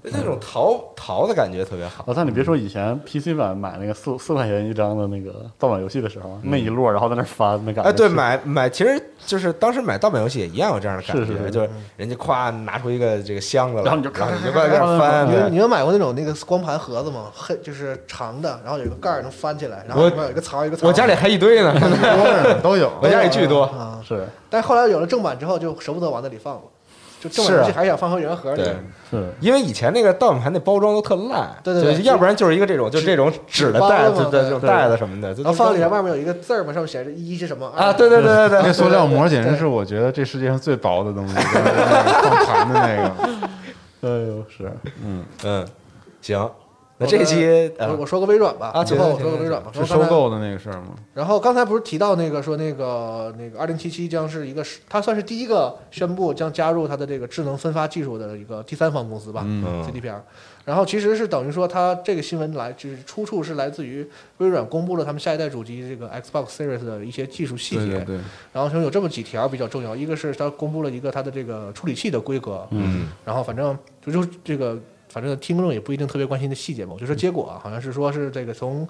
那种淘淘的感觉特别好。我操！你别说以前 PC 版买那个四四块钱一张的那个盗版游戏的时候，那一摞，然后在那翻，那感觉哎，对，买买，其实就是当时买盗版游戏也一样有这样的感觉，是是是就是人家咵拿出一个这个箱子来，然后你就然后你就咔咔咔在那翻，你们你们买过那种那个光盘盒子吗？黑就是长的，然后有一个盖儿能翻起来，然后里面有一个槽一个槽。我家里还一堆呢，都有。我家里巨多。啊，是但后来有了正版之后，就舍不得往那里放了，就正版是啊游戏还想放回原盒里。对，是，因为以前那个盗版盘那包装都特烂，对对对。要不然就是一个这种，就这种纸的袋子，对这种对。袋子什么的，就然后放里面外面有一个字儿嘛，上面写着一是什么啊，对对对对 对，那塑料膜简直是我觉得这世界上最薄的东西，就是那个放盘的那个。哎呦是，嗯，嗯，行，那这一期我啊我说个微软吧，啊最后我说个微软吧。是说收购的那个事儿吗？然后刚才不是提到那个说那个那个二零七七将是一个是，它算是第一个宣布将加入它的这个智能分发技术的一个第三方公司吧、嗯 c d p r 然后其实是等于说它这个新闻来就是出处是来自于微软公布了他们下一代主机这个 Xbox Series 的一些技术细节，对对对，然后其中有这么几条比较重要，一个是它公布了一个它的这个处理器的规格，嗯，然后反正就就这个，反正听众也不一定特别关心的细节嘛。我就说结果啊，好像是说是这个从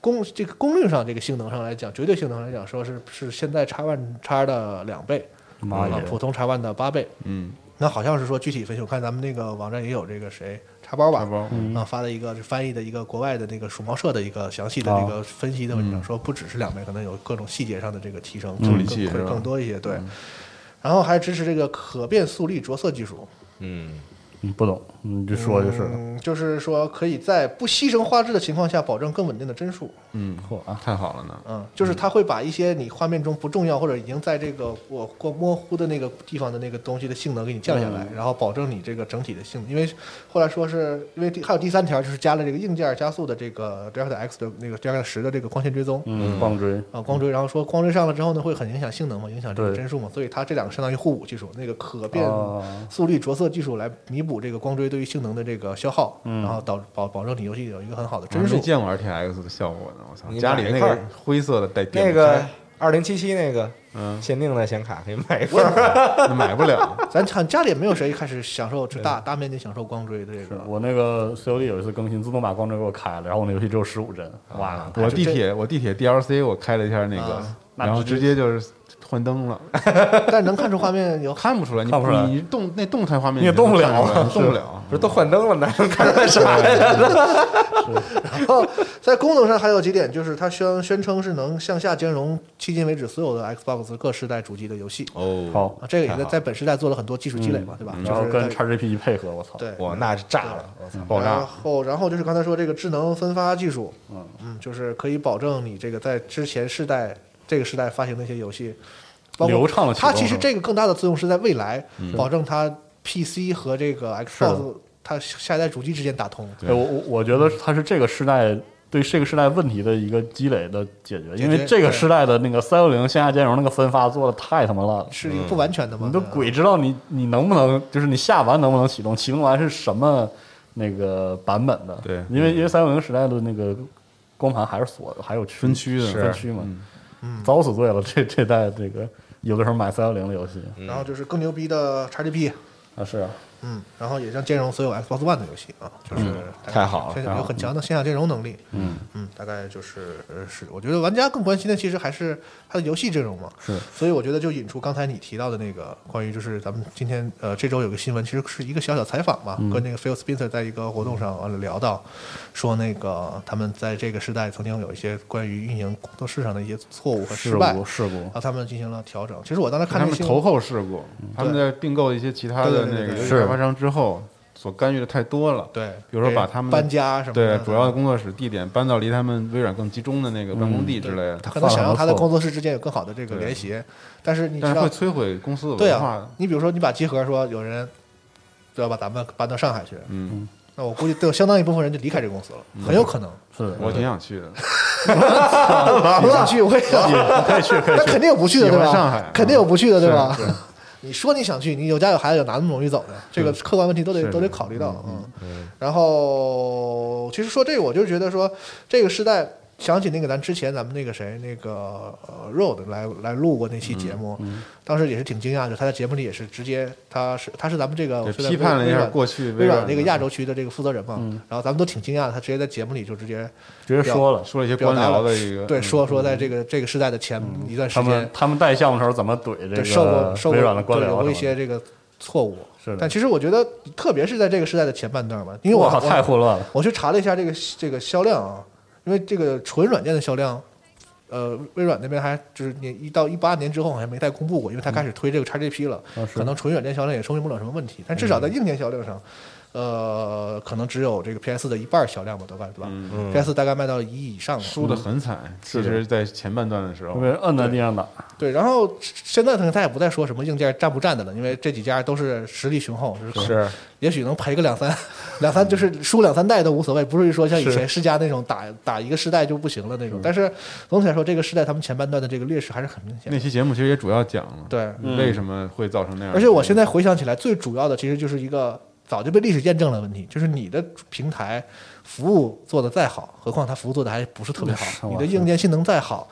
功这个功率上这个性能上来讲，绝对性能上来讲，说是是现在叉 One X 的两倍，妈耶，啊普通叉 One 的八倍。嗯，那好像是说具体分析，我看咱们那个网站也有这个谁叉包吧大，包，嗯啊发了一个翻译的一个国外的那个鼠猫社的一个详细的这个分析的文章，说不只是两倍，可能有各种细节上的这个提升，处理器会更多一些。对，然后还支持这个可变速率着色技术。嗯，嗯，不懂，你就说就是了。嗯，就是说可以在不牺牲画质的情况下保证更稳定的帧数。嗯，嚯啊太好了呢。嗯，就是它会把一些你画面中不重要或者已经在这个我过模糊的那个地方的那个东西的性能给你降下来，然后保证你这个整体的性能。因为后来说是因为第还有第三条就是加了这个硬件加速的这个 Delta X 的那个 Delta 十的这个光线追踪。嗯，光追，啊，光追，然后说光追上了之后呢，会很影响性能嘛，影响这个帧数嘛，所以它这两个相当于互补技术，那个可变哦速率着色技术来弥补这个光追对于性能的这个消耗，嗯然后导保保证你游戏有一个很好的帧数没。见过 RTX 的效果呢，我操！你家里那个灰色的带点那个二零七七那个嗯，限定的显卡可以买一份儿。那买不了。咱看家里也没有谁开始享受这大大面积享受光追的这个。我那个 COD 有一次更新，自动把光追给我开了，然后我那游戏只有十五帧，哇，我地铁我地铁 DLC 我开了一下那个啊，然后直接就是幻灯了，但能看出画面有看不出来，你看不出来你动那动态画面你也动不了动不了。不是都换灯了，哪 能看出来啥呀？然后在功能上还有几点，就是它宣宣称是能向下兼容迄今为止所有的 Xbox 各世代主机的游戏。哦，好，啊，这个也在在本时代做了很多技术积累嘛，对吧？然后跟就是在 XGP 一配合，我操，对。哇，那是炸了！我操，爆炸然后，然后就是刚才说这个智能分发技术，嗯就是可以保证你这个在之前世代这个时代发行的一些游戏，包括流畅了它其实这个更大的作用是在未来，保证它 PC 和这个 Xbox 它下一代主机之间打通。对，我我我觉得它是这个时代对这个时代问题的一个积累的解决，因为这个时代的那个三六零线下兼容那个分发做的太他妈烂了。是一个不完全的嘛？你都鬼知道你你能不能，就是你下完能不能启动，启动完是什么那个版本的？对因为因为三六零时代的那个光盘还是锁的，还有区分区的分区嘛，嗯遭死罪了。这这代这个有的时候买三六零的游戏。然后就是更牛逼的 XGP，啊，是啊，嗯，然后也将兼容所有 Xbox One 的游戏啊，就是太好了有很强的线下兼容能力。嗯嗯，大概就是呃是，我觉得玩家更关心的其实还是它的游戏阵容嘛。是，所以我觉得就引出刚才你提到的那个关于就是咱们今天呃这周有个新闻，其实是一个小小采访嘛，跟那个 Phil Spencer 在一个活动上完了聊到，说那个他们在这个时代曾经有一些关于运营工作室上的一些错误和失败，故事故然后他们进行了调整。其实我当时看他们投后事故，他们在并购一些其他的那个开发商之后，所干预的太多了。对，比如说把他们搬家什么的，对主要的工作室地点搬到离他们微软更集中的那个办公地之类的，他可能想让他的工作室之间有更好的这个联系，但是你知道会，摧毁公司的文化啊。，你比如说你把集合说有人就要把咱们搬到上海去，嗯，那我估计都有相当一部分人就离开这个公司了，很有可能。是，我挺想去的。我想去，我也想去，那肯定有不去的，对吧？上海肯定有不去的，对吧？你说你想去，你有家有孩子，有哪那么容易走的？这个客观问题都得都得考虑到，嗯。然后，其实说这个，我就觉得说，这个时代想起那个咱之前咱们那个谁那个呃 Road 来来录过那期节目，当时也是挺惊讶的，他在节目里也是直接他是他是咱们这个批判了一下微软过去微软那个亚洲区的这个负责人嘛，然后咱们都挺惊讶的，他直接在节目里就直接直接说了，说了一些官僚的一个对嗯。说说在这个这个时代的前一段时间他们，他们带项目的时候怎么怼这个受过个受过微软的官对有过僚什么的？一些这个错误。但其实我觉得，特别是在这个时代的前半段吧，因为我太混乱了。我去查了一下这个这个销量啊，因为这个纯软件的销量，呃，微软那边还就是你一到一八年之后好像没再公布过，因为它开始推这个 XGP 了，啊可能纯软件销量也说明不了什么问题，但至少在硬件销量上。呃，可能只有这个 PS 的一半销量吧，大概对吧、嗯 p s 大概卖到一亿以上了。输的很惨。其实，在前半段的时候被，人摁在地上打，对，然后现在可能他也不再说什么硬件占不占的了，因为这几家都是实力雄厚，就是是也许能赔个两三 两三，就是输两三代都无所谓，不至于说像以前世嘉那种打打一个世代就不行了那种。但是总体来说，这个世代他们前半段的这个劣势还是很明显那。期节目其实也主要讲了，对，为什么会造成那样的。而且我现在回想起来，最主要的其实就是一个早就被历史验证了问题，就是你的平台服务做得再好，何况它服务做的还不是特别好，嗯你的硬件性能再好，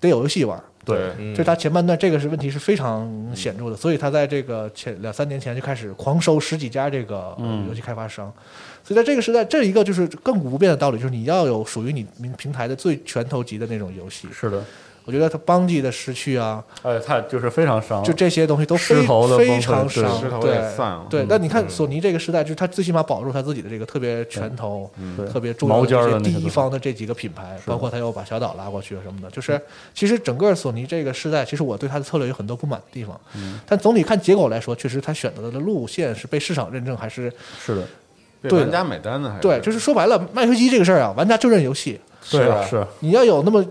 得有游戏玩。对。嗯。所以它前半段这个是问题是非常显著的，所以它在这个前两三年前就开始狂收十几家这个呃游戏开发商，所以在这个时代，这一个就是亘古不变的道理，就是你要有属于你平平台的最拳头级的那种游戏，是的，我觉得他邦吉的失去啊，哎，他就是非常伤，就这些东西都非非常对伤，石头对也散了。对，嗯那你看索尼这个时代，就是他最起码保住他自己的这个特别拳头、特别重要的这些第一方的这几个品牌，包括他又把小岛拉过去什么的，就是其实整个索尼这个时代，其实我对他的策略有很多不满的地方，嗯。但总体看结果来说，确实他选择的路线是被市场认证，还是是的，对。玩家买单的还是？对，就是说白了，卖飞机这个事儿啊，玩家就认游戏，对啊是。你要有那么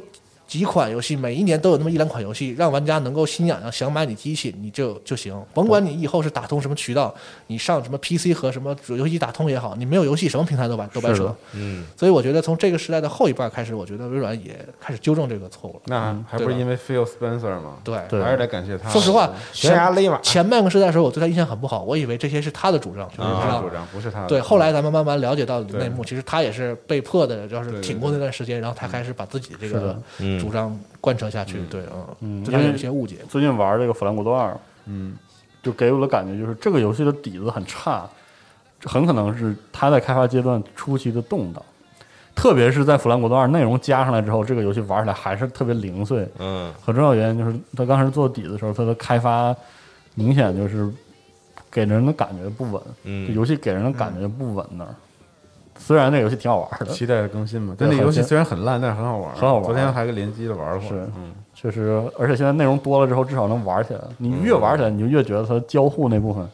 几款游戏，每一年都有那么一两款游戏，让玩家能够心痒痒想买你机器，你就就行。甭管你以后是打通什么渠道，你上什么 PC 和什么主游戏打通也好，你没有游戏，什么平台都白都白扯。嗯，所以我觉得从这个时代的后一半开始，我觉得微软也开始纠正这个错误了。那还不是因为 Phil Spencer 吗？对，还是得感谢他。说实话，悬崖勒马，前半个时代的时候，我对他印象很不好，我以为这些是他的主张，就是他的主张，不是他的。对，后来咱们慢慢了解到对内幕，其实他也是被迫的，就是挺过那段时间，然后他开始把自己这个主张贯彻下去。对，嗯，嗯对他有一些误解。最近玩这个《弗兰国度二》，嗯，就给我的感觉就是这个游戏的底子很差，很可能是它在开发阶段初期的动荡，特别是在《弗兰国度二》内容加上来之后，这个游戏玩起来还是特别零碎。嗯很重要原因就是它刚开始做底子的时候，它的开发明显就是给人的感觉不稳，嗯，游戏给人的感觉不稳那儿。虽然那游戏挺好玩的，期待着更新嘛。对但那游戏虽然很烂，但是很好玩，很好玩。昨天还跟联机的玩了会儿。是嗯，确实，而且现在内容多了之后，至少能玩起来。你越玩起来，你就越觉得它交互那部分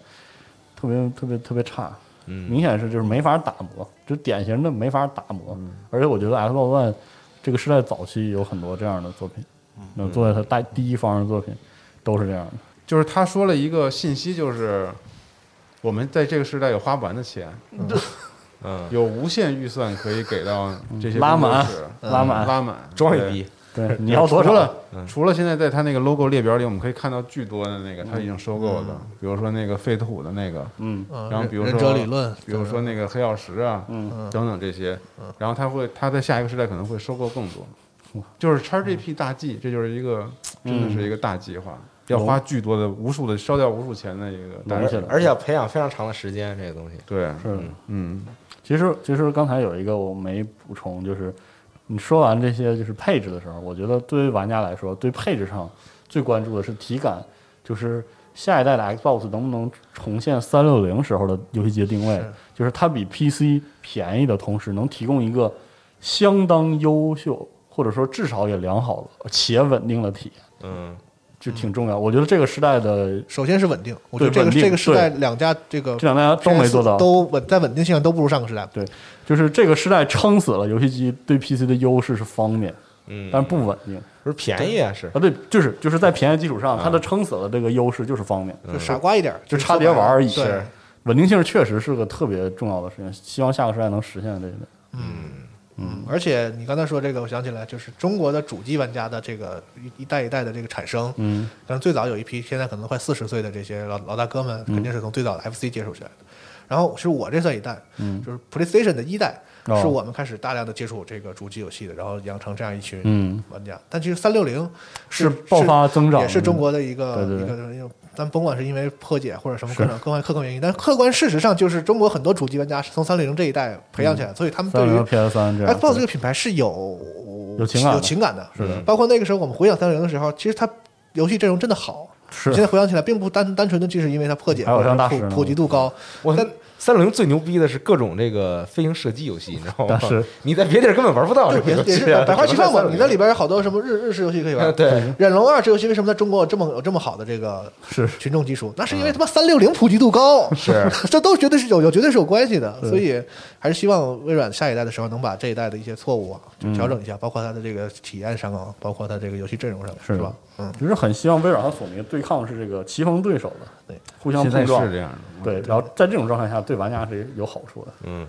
特别特别特别差，嗯。明显是就是没法打磨，就典型的没法打磨。而且我觉得 Xbox One 这个时代早期有很多这样的作品，那作为它带第一方的作品都是这样的。就是他说了一个信息，就是我们在这个时代有花不完的钱，嗯，有无限预算可以给到这些拉满拉满。拉满，装一逼，对，你要多少？除了嗯。除了现在在它那个 logo 列表里，我们可以看到巨多的那个他已经收购的，比如说那个废土的那个，嗯。嗯，然后比如说理论，比如说那个黑曜石啊，嗯，等等这些，然后他会他在下一个时代可能会收购更多，就是 XGP 大计，这就是一个真的是一个大计划，要花巨多的无数的烧掉无数钱的一个大计划拢起来而且要培养非常长的时间，这个东西。对，是。嗯，其实其实刚才有一个我没补充，就是你说完这些就是配置的时候，我觉得对于玩家来说，对配置上最关注的是体感，就是下一代的 Xbox 能不能重现三六零时候的游戏机定位是，就是它比 PC 便宜的同时，能提供一个相当优秀或者说至少也良好的且稳定的体验，嗯就挺重要。我觉得这个时代的首先是稳定，我觉得这个对稳定这个时代两家这个这两家都没做到，都稳在稳定性上都不如上个时代。对就是这个时代撑死了游戏机对 PC 的优势是方便，嗯，但是不稳定。不是便宜啊，是啊，对，就是就是在便宜基础上，它的撑死了这个优势就是方便，就傻瓜一点，就差别玩而已。对，稳定性确实是个特别重要的事情，希望下个时代能实现这个。嗯，而且你刚才说这个，我想起来，就是中国的主机玩家的这个一一代一代的这个产生，嗯，但是最早有一批现在可能快四十岁的这些老老大哥们，肯定是从最早的 FC 接触起来的。然后是我这算一代，嗯。就是 PlayStation 的一代，哦。是我们开始大量的接触这个主机游戏的，然后养成这样一群嗯。玩家。但其实三六零是爆发增长，也是中国的一个一个，咱甭管是因为破解或者什么各种各种客观原因，但客观事实上就是中国很多主机玩家是从三六零这一代培养起来，所以他们对于 PS 三。Xbox 这个品牌是有有情感的有情感的，是的包括那个时候我们回想三六零的时候，其实它游戏阵容真的好。是现在回想起来，并不单单纯的就是因为它破解还有像大普普及度高，我但三六零最牛逼的是各种这个飞行射击游戏，你知道吗？是你在别地儿根本玩不到这也个游戏也是百花齐放嘛。你那里边边有好多什么日日式游戏可以玩。对，忍龙二这游戏为什么在中国有这么有这么好的这个是群众基础？那是因为他妈三六零普及度高，是 这都绝对是有有绝对是有关系的。所以还是希望微软下一代的时候能把这一代的一些错误啊就调整一下，包括它的这个体验上啊，包括它这个游戏阵容上，是是吧？嗯，就是很希望微软和索尼对抗是这个棋逢对手的，对，互相碰撞。是，这样的，对，然后在这种状态下，对玩家是有好处的。嗯，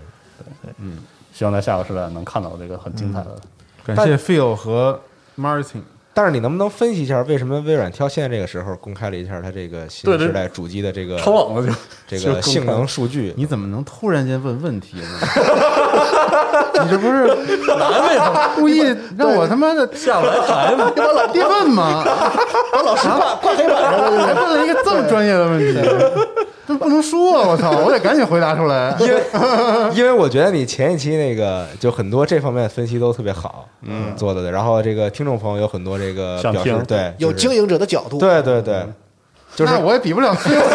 希望在下个时代能看到这个很精彩的。感谢 Phil 和 Martin。但是你能不能分析一下，为什么微软挑现在这个时候公开了一下它这个新时代主机的这个超冷了就这个性能数据？你怎么能突然间问问题呢？你这不是难为他故意让我他妈的下不来台嘛。要把老弟问吗？把老师挂挂黑板上了，还问了一个这么专业的问题，这不能说啊！我操，我得赶紧回答出来。因为因为我觉得你前一期那个就很多这方面的分析都特别好，嗯，做的。然后这个听众朋友有很多这个想表示，对，就是有经营者的角度，对对对，就是我也比不了飞有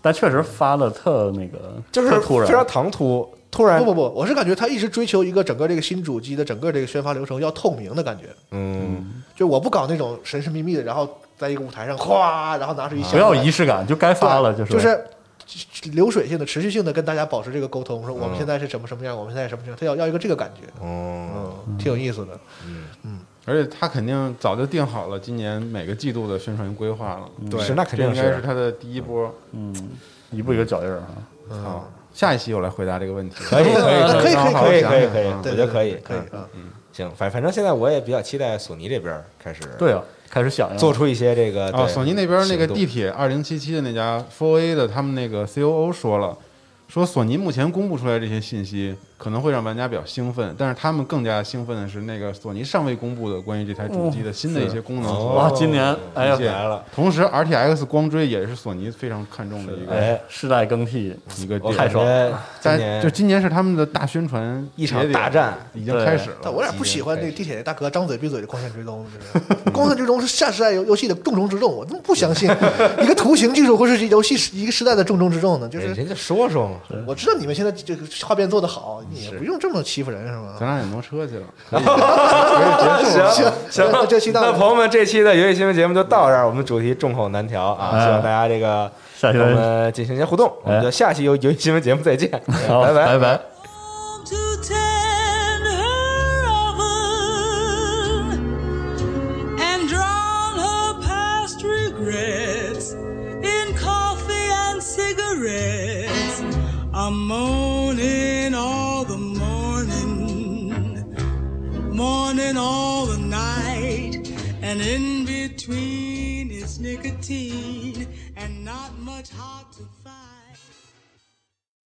但确实发的特那个，就是特突然，非常唐突，突然不不不，我是感觉他一直追求一个整个这个新主机的整个这个宣发流程要透明的感觉，嗯，就我不搞那种神神秘秘的，然后在一个舞台上哗，然后拿出一箱不要仪式感，就该发了，就是。就是流水性的、持续性的跟大家保持这个沟通，说我们嗯现在是什么什么样，我们现在什么样，他要要一个这个感觉，哦，嗯，挺有意思的。嗯。嗯。而且他肯定早就定好了今年每个季度的宣传规划了，对，是那肯定这应该是他的第一波。嗯，一步一个脚印儿啊。好，下一期我来回答这个问题。可以可以可以可以可以可以可以，嗯我对觉得可以可以嗯。啊，行，反反正现在我也比较期待索尼这边开始对啊，开始想要做出一些这个哦，索尼那边那个地铁二零七七的那家 Four A 的，他们那个 COO 说了，说索尼目前公布出来这些信息可能会让玩家比较兴奋，但是他们更加兴奋的是那个索尼尚未公布的关于这台主机的新的一些功能哇，今年哎呀来了，同时，RTX 光追也是索尼非常看重的一个哎，世代更替，一个太爽。觉今但就今年是他们的大宣传一场大战。已经开始了。但我有点不喜欢那个地铁那大哥张嘴闭嘴的光线追踪，就是光线追踪是下时代游游戏的重中之重，我怎么不相信？一个图形技术会是游戏一个时代的重中之重呢？就是人人家说说嘛，我知道你们现在这个画面做的好，你也不用这么欺负人是吗？咱俩也挪车去了，行行那这期那朋友们，这期的游戏新闻节目就到这儿，我们主题众口难调啊，哎希望大家这个下期我们进行一些互动，我们就下期游游戏新闻节目再见，拜，拜拜拜。to tend all the night, and in between is nicotine and not much hot to.